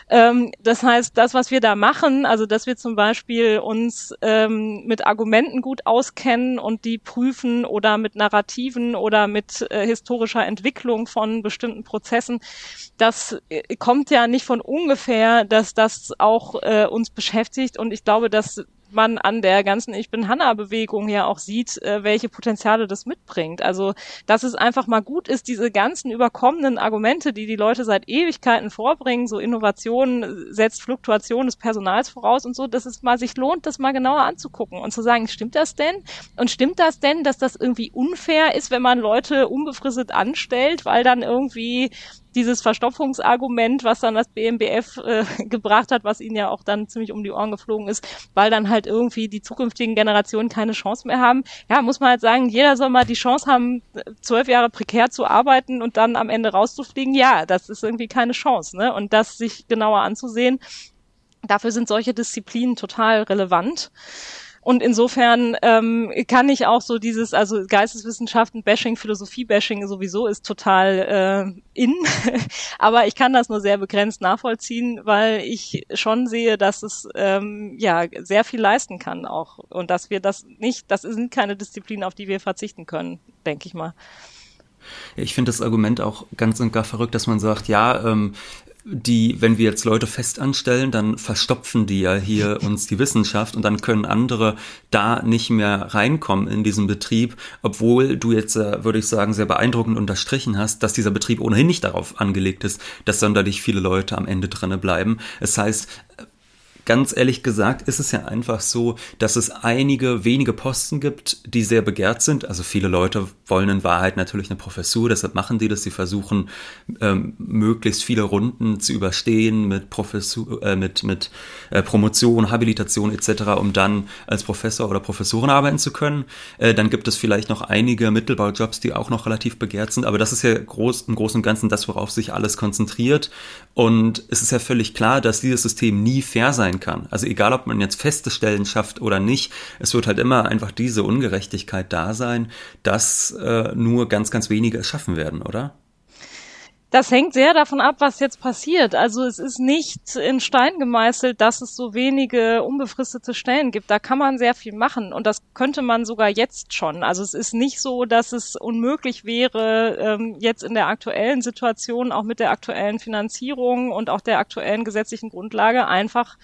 Ähm, das heißt, das, was wir da machen, also dass wir zum Beispiel uns ähm, mit Argumenten gut auskennen und die prüfen oder mit Narrativen oder mit äh, historischer Entwicklung von bestimmten Prozessen, das äh, kommt ja nicht von ungefähr, dass das auch äh, uns beschäftigt. Und ich glaube, dass man an der ganzen Ich bin Hanna-Bewegung ja auch sieht, äh, welche Potenziale das mitbringt. Also, dass es einfach mal gut ist, diese ganzen überkommenen Argumente, die die Leute seit Ewigkeiten vorbringen, so Innovation setzt Fluktuation des Personals voraus und so, dass es mal sich lohnt, das mal genauer anzugucken und zu sagen, stimmt das denn? Und stimmt das denn, dass das irgendwie unfair ist, wenn man Leute unbefristet anstellt, weil dann irgendwie dieses Verstopfungsargument, was dann das BMBF äh, gebracht hat, was ihnen ja auch dann ziemlich um die Ohren geflogen ist, weil dann halt irgendwie die zukünftigen Generationen keine Chance mehr haben. Ja, muss man halt sagen, jeder soll mal die Chance haben, zwölf Jahre prekär zu arbeiten und dann am Ende rauszufliegen. Ja, das ist irgendwie keine Chance. Ne? Und das sich genauer anzusehen, dafür sind solche Disziplinen total relevant. Und insofern ähm, kann ich auch so dieses, also Geisteswissenschaften, Bashing, Philosophie-Bashing sowieso ist total äh, in. Aber ich kann das nur sehr begrenzt nachvollziehen, weil ich schon sehe, dass es ähm, ja sehr viel leisten kann auch. Und dass wir das nicht, das sind keine Disziplinen, auf die wir verzichten können, denke ich mal. Ich finde das Argument auch ganz und gar verrückt, dass man sagt, ja, ähm, die, wenn wir jetzt Leute fest anstellen, dann verstopfen die ja hier uns die Wissenschaft und dann können andere da nicht mehr reinkommen in diesen Betrieb, obwohl du jetzt, äh, würde ich sagen, sehr beeindruckend unterstrichen hast, dass dieser Betrieb ohnehin nicht darauf angelegt ist, dass sonderlich viele Leute am Ende drinne bleiben. Es heißt, ganz ehrlich gesagt ist es ja einfach so, dass es einige wenige Posten gibt, die sehr begehrt sind. Also viele Leute wollen in Wahrheit natürlich eine Professur, deshalb machen die das. Sie versuchen ähm, möglichst viele Runden zu überstehen mit Professur, äh, mit mit äh, Promotion, Habilitation etc., um dann als Professor oder Professorin arbeiten zu können. Äh, dann gibt es vielleicht noch einige Mittelbaujobs, die auch noch relativ begehrt sind. Aber das ist ja groß im Großen und Ganzen das, worauf sich alles konzentriert. Und es ist ja völlig klar, dass dieses System nie fair sein sein kann. Also egal, ob man jetzt feste Stellen schafft oder nicht, es wird halt immer einfach diese Ungerechtigkeit da sein, dass äh, nur ganz, ganz wenige es schaffen werden, oder? Das hängt sehr davon ab, was jetzt passiert. Also es ist nicht in Stein gemeißelt, dass es so wenige unbefristete Stellen gibt. Da kann man sehr viel machen und das könnte man sogar jetzt schon. Also es ist nicht so, dass es unmöglich wäre, ähm, jetzt in der aktuellen Situation, auch mit der aktuellen Finanzierung und auch der aktuellen gesetzlichen Grundlage einfach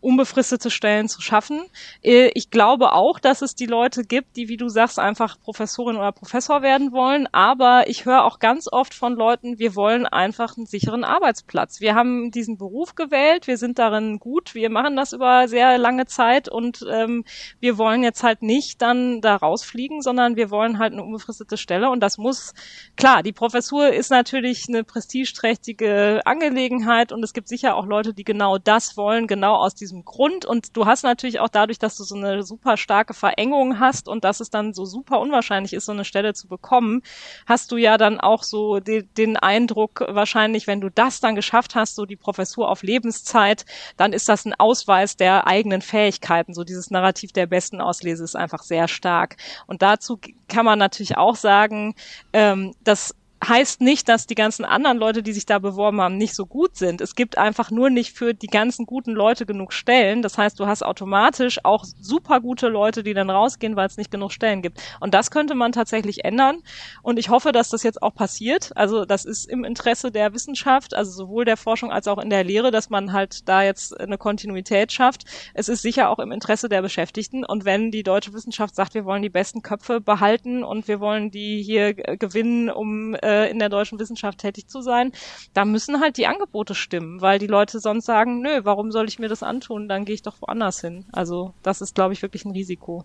unbefristete Stellen zu schaffen. Äh, ich glaube auch, dass es die Leute gibt, die, wie du sagst, einfach Professorin oder Professor werden wollen. Aber ich höre auch ganz oft von Leuten, wir wollen einfach einen sicheren Arbeitsplatz. Wir haben diesen Beruf gewählt, wir sind darin gut, wir machen das über sehr lange Zeit und ähm, wir wollen jetzt halt nicht dann da rausfliegen, sondern wir wollen halt eine unbefristete Stelle. Und das muss, klar, die Professur ist natürlich eine prestigeträchtige Angelegenheit und es gibt sicher auch Leute, die genau das wollen, genau aus diesem diesem Grund. Und du hast natürlich auch dadurch, dass du so eine super starke Verengung hast und dass es dann so super unwahrscheinlich ist, so eine Stelle zu bekommen, hast du ja dann auch so de den Eindruck, wahrscheinlich, wenn du das dann geschafft hast, so die Professur auf Lebenszeit, dann ist das ein Ausweis der eigenen Fähigkeiten. So dieses Narrativ der besten Auslese ist einfach sehr stark. Und dazu kann man natürlich auch sagen, ähm, dass heißt nicht, dass die ganzen anderen Leute, die sich da beworben haben, nicht so gut sind. Es gibt einfach nur nicht für die ganzen guten Leute genug Stellen. Das heißt, du hast automatisch auch super gute Leute, die dann rausgehen, weil es nicht genug Stellen gibt. Und das könnte man tatsächlich ändern. Und ich hoffe, dass das jetzt auch passiert. Also das ist im Interesse der Wissenschaft, also sowohl der Forschung als auch in der Lehre, dass man halt da jetzt eine Kontinuität schafft. Es ist sicher auch im Interesse der Beschäftigten. Und wenn die deutsche Wissenschaft sagt, wir wollen die besten Köpfe behalten und wir wollen die hier gewinnen, um äh, äh, in der deutschen Wissenschaft tätig zu sein, da müssen halt die Angebote stimmen, weil die Leute sonst sagen, nö, warum soll ich mir das antun? Dann gehe ich doch woanders hin. Also das ist, glaube ich, wirklich ein Risiko.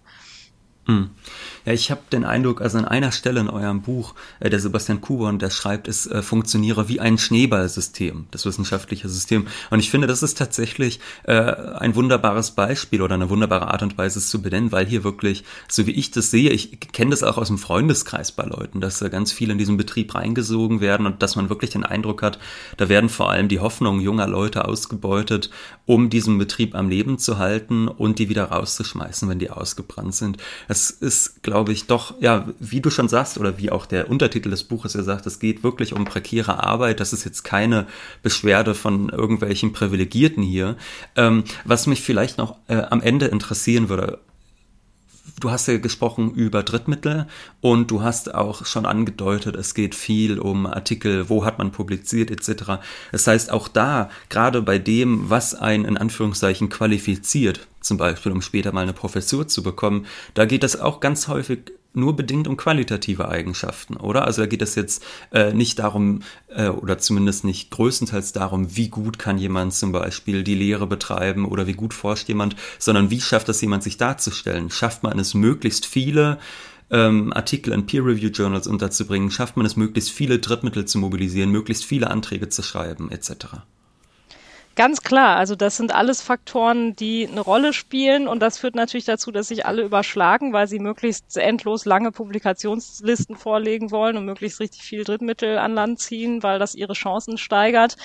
Hm. Ja, ich habe den Eindruck, also an einer Stelle in eurem Buch, äh, der Sebastian Kuborn, der schreibt, es äh, funktioniere wie ein Schneeballsystem, das wissenschaftliche System. Und ich finde, das ist tatsächlich äh, ein wunderbares Beispiel oder eine wunderbare Art und Weise, es zu benennen, weil hier wirklich, so wie ich das sehe, ich kenne das auch aus dem Freundeskreis bei Leuten, dass äh, ganz viele in diesen Betrieb reingesogen werden und dass man wirklich den Eindruck hat, da werden vor allem die Hoffnungen junger Leute ausgebeutet, um diesen Betrieb am Leben zu halten und die wieder rauszuschmeißen, wenn die ausgebrannt sind es ist, glaube ich, doch, ja, wie du schon sagst, oder wie auch der Untertitel des Buches ja sagt, es geht wirklich um prekäre Arbeit. Das ist jetzt keine Beschwerde von irgendwelchen Privilegierten hier. Ähm, was mich vielleicht noch äh, am Ende interessieren würde, du hast ja gesprochen über Drittmittel und du hast auch schon angedeutet, es geht viel um Artikel, wo hat man publiziert etc. Das heißt, auch da, gerade bei dem, was ein in Anführungszeichen qualifiziert, zum Beispiel um später mal eine Professur zu bekommen, da geht es auch ganz häufig nur bedingt um qualitative Eigenschaften, oder? Also da geht es jetzt äh, nicht darum, äh, oder zumindest nicht größtenteils darum, wie gut kann jemand zum Beispiel die Lehre betreiben oder wie gut forscht jemand, sondern wie schafft es jemand, sich darzustellen? Schafft man es, möglichst viele ähm, Artikel in Peer-Review-Journals unterzubringen? Schafft man es, möglichst viele Drittmittel zu mobilisieren, möglichst viele Anträge zu schreiben, etc.? Ganz klar, also das sind alles Faktoren, die eine Rolle spielen und das führt natürlich dazu, dass sich alle überschlagen, weil sie möglichst endlos lange Publikationslisten vorlegen wollen und möglichst richtig viel Drittmittel an Land ziehen, weil das ihre Chancen steigert.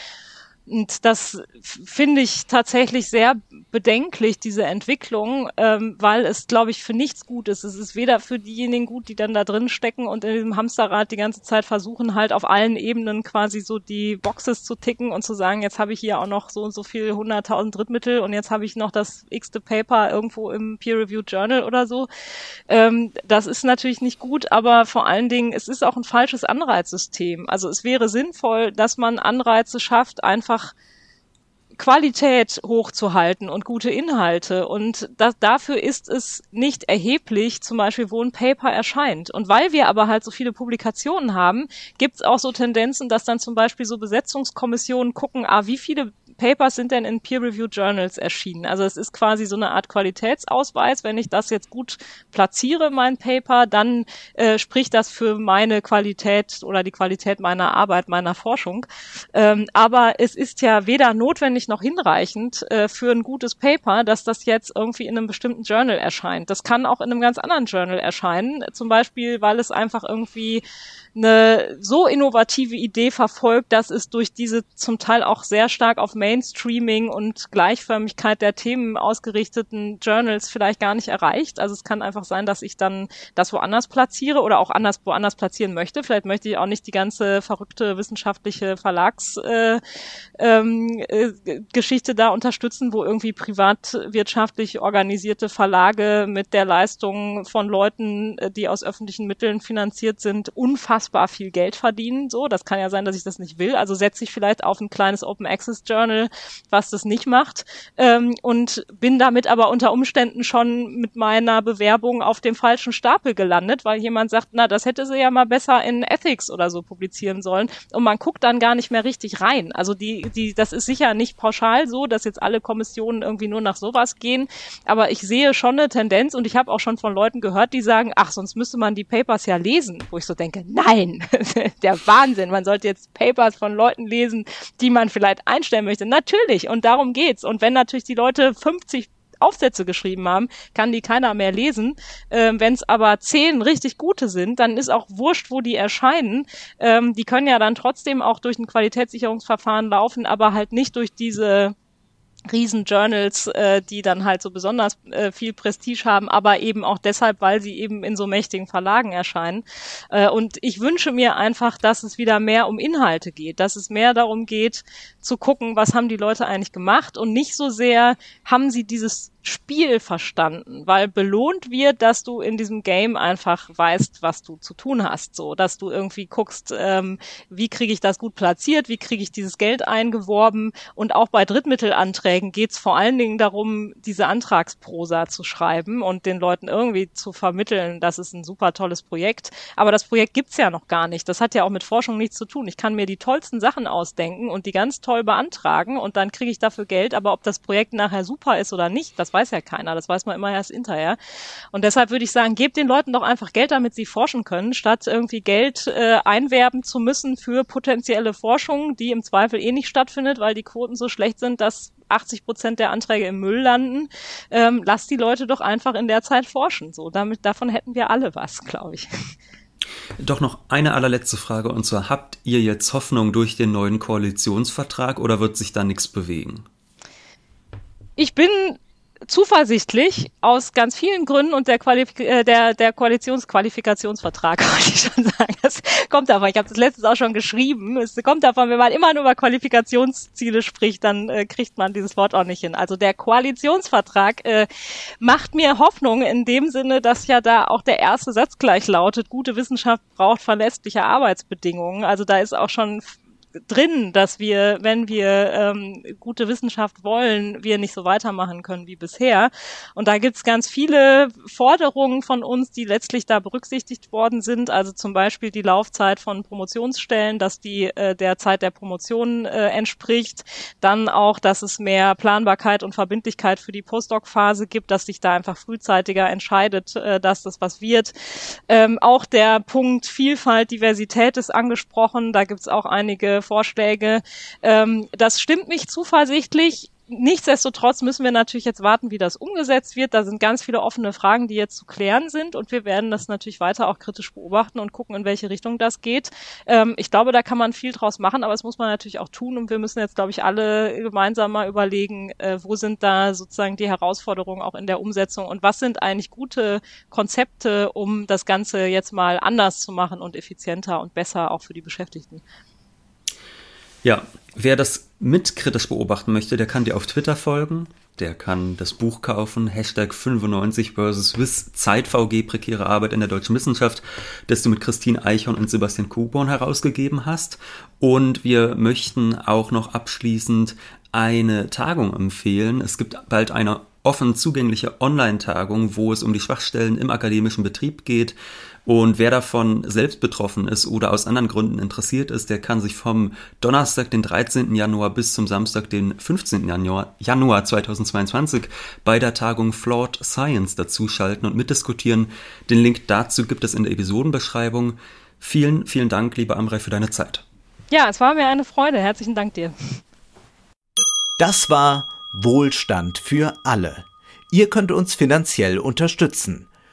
Und das finde ich tatsächlich sehr bedenklich, diese Entwicklung, ähm, weil es, glaube ich, für nichts gut ist. Es ist weder für diejenigen gut, die dann da drin stecken und in diesem Hamsterrad die ganze Zeit versuchen, halt auf allen Ebenen quasi so die Boxes zu ticken und zu sagen, jetzt habe ich hier auch noch so und so viel hunderttausend Drittmittel und jetzt habe ich noch das x-te Paper irgendwo im Peer-Reviewed Journal oder so. Ähm, das ist natürlich nicht gut, aber vor allen Dingen, es ist auch ein falsches Anreizsystem. Also es wäre sinnvoll, dass man Anreize schafft, einfach einfach Qualität hochzuhalten und gute Inhalte. Und das, dafür ist es nicht erheblich, zum Beispiel, wo ein Paper erscheint. Und weil wir aber halt so viele Publikationen haben, gibt es auch so Tendenzen, dass dann zum Beispiel so Besetzungskommissionen gucken, ah, wie viele Papers sind denn in Peer-Reviewed Journals erschienen? Also es ist quasi so eine Art Qualitätsausweis. Wenn ich das jetzt gut platziere, mein Paper, dann äh, spricht das für meine Qualität oder die Qualität meiner Arbeit, meiner Forschung. Ähm, aber es ist ja weder notwendig noch hinreichend äh, für ein gutes Paper, dass das jetzt irgendwie in einem bestimmten Journal erscheint. Das kann auch in einem ganz anderen Journal erscheinen, zum Beispiel, weil es einfach irgendwie eine so innovative Idee verfolgt, dass es durch diese zum Teil auch sehr stark auf Mainstreaming und Gleichförmigkeit der Themen ausgerichteten Journals vielleicht gar nicht erreicht. Also es kann einfach sein, dass ich dann das woanders platziere oder auch anders woanders platzieren möchte. Vielleicht möchte ich auch nicht die ganze verrückte wissenschaftliche Verlagsgeschichte äh, ähm, äh, da unterstützen, wo irgendwie privatwirtschaftlich organisierte Verlage mit der Leistung von Leuten, äh, die aus öffentlichen Mitteln finanziert sind, unfassbar unfassbar viel Geld verdienen. So, das kann ja sein, dass ich das nicht will. Also setze ich vielleicht auf ein kleines Open Access Journal, was das nicht macht, ähm, und bin damit aber unter Umständen schon mit meiner Bewerbung auf dem falschen Stapel gelandet, weil jemand sagt, na, das hätte sie ja mal besser in Ethics oder so publizieren sollen. Und man guckt dann gar nicht mehr richtig rein. Also die, die, das ist sicher nicht pauschal so, dass jetzt alle Kommissionen irgendwie nur nach sowas gehen. Aber ich sehe schon eine Tendenz und ich habe auch schon von Leuten gehört, die sagen, ach, sonst müsste man die Papers ja lesen, wo ich so denke, nein, Nein, der Wahnsinn. Man sollte jetzt Papers von Leuten lesen, die man vielleicht einstellen möchte. Natürlich, und darum geht's. Und wenn natürlich die Leute 50 Aufsätze geschrieben haben, kann die keiner mehr lesen. Ähm, Wenn es aber zehn richtig gute sind, dann ist auch wurscht, wo die erscheinen. Ähm, die können ja dann trotzdem auch durch ein Qualitätssicherungsverfahren laufen, aber halt nicht durch diese Riesenjournals, äh, die dann halt so besonders äh, viel Prestige haben, aber eben auch deshalb, weil sie eben in so mächtigen Verlagen erscheinen. Äh, und ich wünsche mir einfach, dass es wieder mehr um Inhalte geht, dass es mehr darum geht, zu gucken, was haben die Leute eigentlich gemacht und nicht so sehr, haben sie dieses Spiel verstanden, weil belohnt wird, dass du in diesem Game einfach weißt, was du zu tun hast, so, dass du irgendwie guckst, ähm, wie kriege ich das gut platziert, wie kriege ich dieses Geld eingeworben. Und auch bei Drittmittelanträgen geht's vor allen Dingen darum, diese Antragsprosa zu schreiben und den Leuten irgendwie zu vermitteln, das ist ein super tolles Projekt, aber das Projekt gibt's ja noch gar nicht, das hat ja auch mit Forschung nichts zu tun. Ich kann mir die tollsten Sachen ausdenken und die ganz toll beantragen und dann kriege ich dafür Geld, aber ob das Projekt nachher super ist oder nicht, das weiß ja keiner. Das weiß man immer erst hinterher. Und deshalb würde ich sagen, gebt den Leuten doch einfach Geld, damit sie forschen können, statt irgendwie Geld äh, einwerben zu müssen für potenzielle Forschung, die im Zweifel eh nicht stattfindet, weil die Quoten so schlecht sind, dass 80 Prozent der Anträge im Müll landen. Ähm, lasst die Leute doch einfach in der Zeit forschen. So, damit davon hätten wir alle was, glaube ich. Doch noch eine allerletzte Frage und zwar habt ihr jetzt Hoffnung durch den neuen Koalitionsvertrag oder wird sich da nichts bewegen? Ich bin zuversichtlich aus ganz vielen Gründen und der, Qualif äh, der, der Koalitionsqualifikationsvertrag, wollte ich schon sagen. Das kommt davon. Ich habe das letztes auch schon geschrieben. Es kommt davon, wenn man immer nur über Qualifikationsziele spricht, dann äh, kriegt man dieses Wort auch nicht hin. Also der Koalitionsvertrag äh, macht mir Hoffnung in dem Sinne, dass ja da auch der erste Satz gleich lautet, gute Wissenschaft braucht verlässliche Arbeitsbedingungen. Also da ist auch schon drin, dass wir, wenn wir ähm, gute Wissenschaft wollen, wir nicht so weitermachen können wie bisher. Und da gibt's ganz viele Forderungen von uns, die letztlich da berücksichtigt worden sind. Also zum Beispiel die Laufzeit von Promotionsstellen, dass die äh, der Zeit der Promotion äh, entspricht. Dann auch, dass es mehr Planbarkeit und Verbindlichkeit für die Postdoc-Phase gibt, dass sich da einfach frühzeitiger entscheidet, äh, dass das was wird. Ähm, auch der Punkt Vielfalt, Diversität ist angesprochen. Da gibt's auch einige Vorschläge. Ähm, das stimmt mich zuversichtlich. Nichtsdestotrotz müssen wir natürlich jetzt warten, wie das umgesetzt wird. Da sind ganz viele offene Fragen, die jetzt zu klären sind und wir werden das natürlich weiter auch kritisch beobachten und gucken, in welche Richtung das geht. Ähm, ich glaube, da kann man viel draus machen, aber es muss man natürlich auch tun und wir müssen jetzt, glaube ich, alle gemeinsam mal überlegen, äh, wo sind da sozusagen die Herausforderungen auch in der Umsetzung und was sind eigentlich gute Konzepte, um das Ganze jetzt mal anders zu machen und effizienter und besser auch für die Beschäftigten. Ja, wer das mitkritisch beobachten möchte, der kann dir auf Twitter folgen. Der kann das Buch kaufen, Hashtag 95 versus Swiss ZeitVG prekäre Arbeit in der deutschen Wissenschaft, das du mit Christine Eichhorn und Sebastian Kuborn herausgegeben hast. Und wir möchten auch noch abschließend eine Tagung empfehlen. Es gibt bald eine offen zugängliche Online-Tagung, wo es um die Schwachstellen im akademischen Betrieb geht. Und wer davon selbst betroffen ist oder aus anderen Gründen interessiert ist, der kann sich vom Donnerstag, den 13. Januar bis zum Samstag, den 15. Januar, Januar 2022 bei der Tagung Flawed Science dazuschalten und mitdiskutieren. Den Link dazu gibt es in der Episodenbeschreibung. Vielen, vielen Dank, lieber Amrei, für deine Zeit. Ja, es war mir eine Freude. Herzlichen Dank dir. Das war Wohlstand für alle. Ihr könnt uns finanziell unterstützen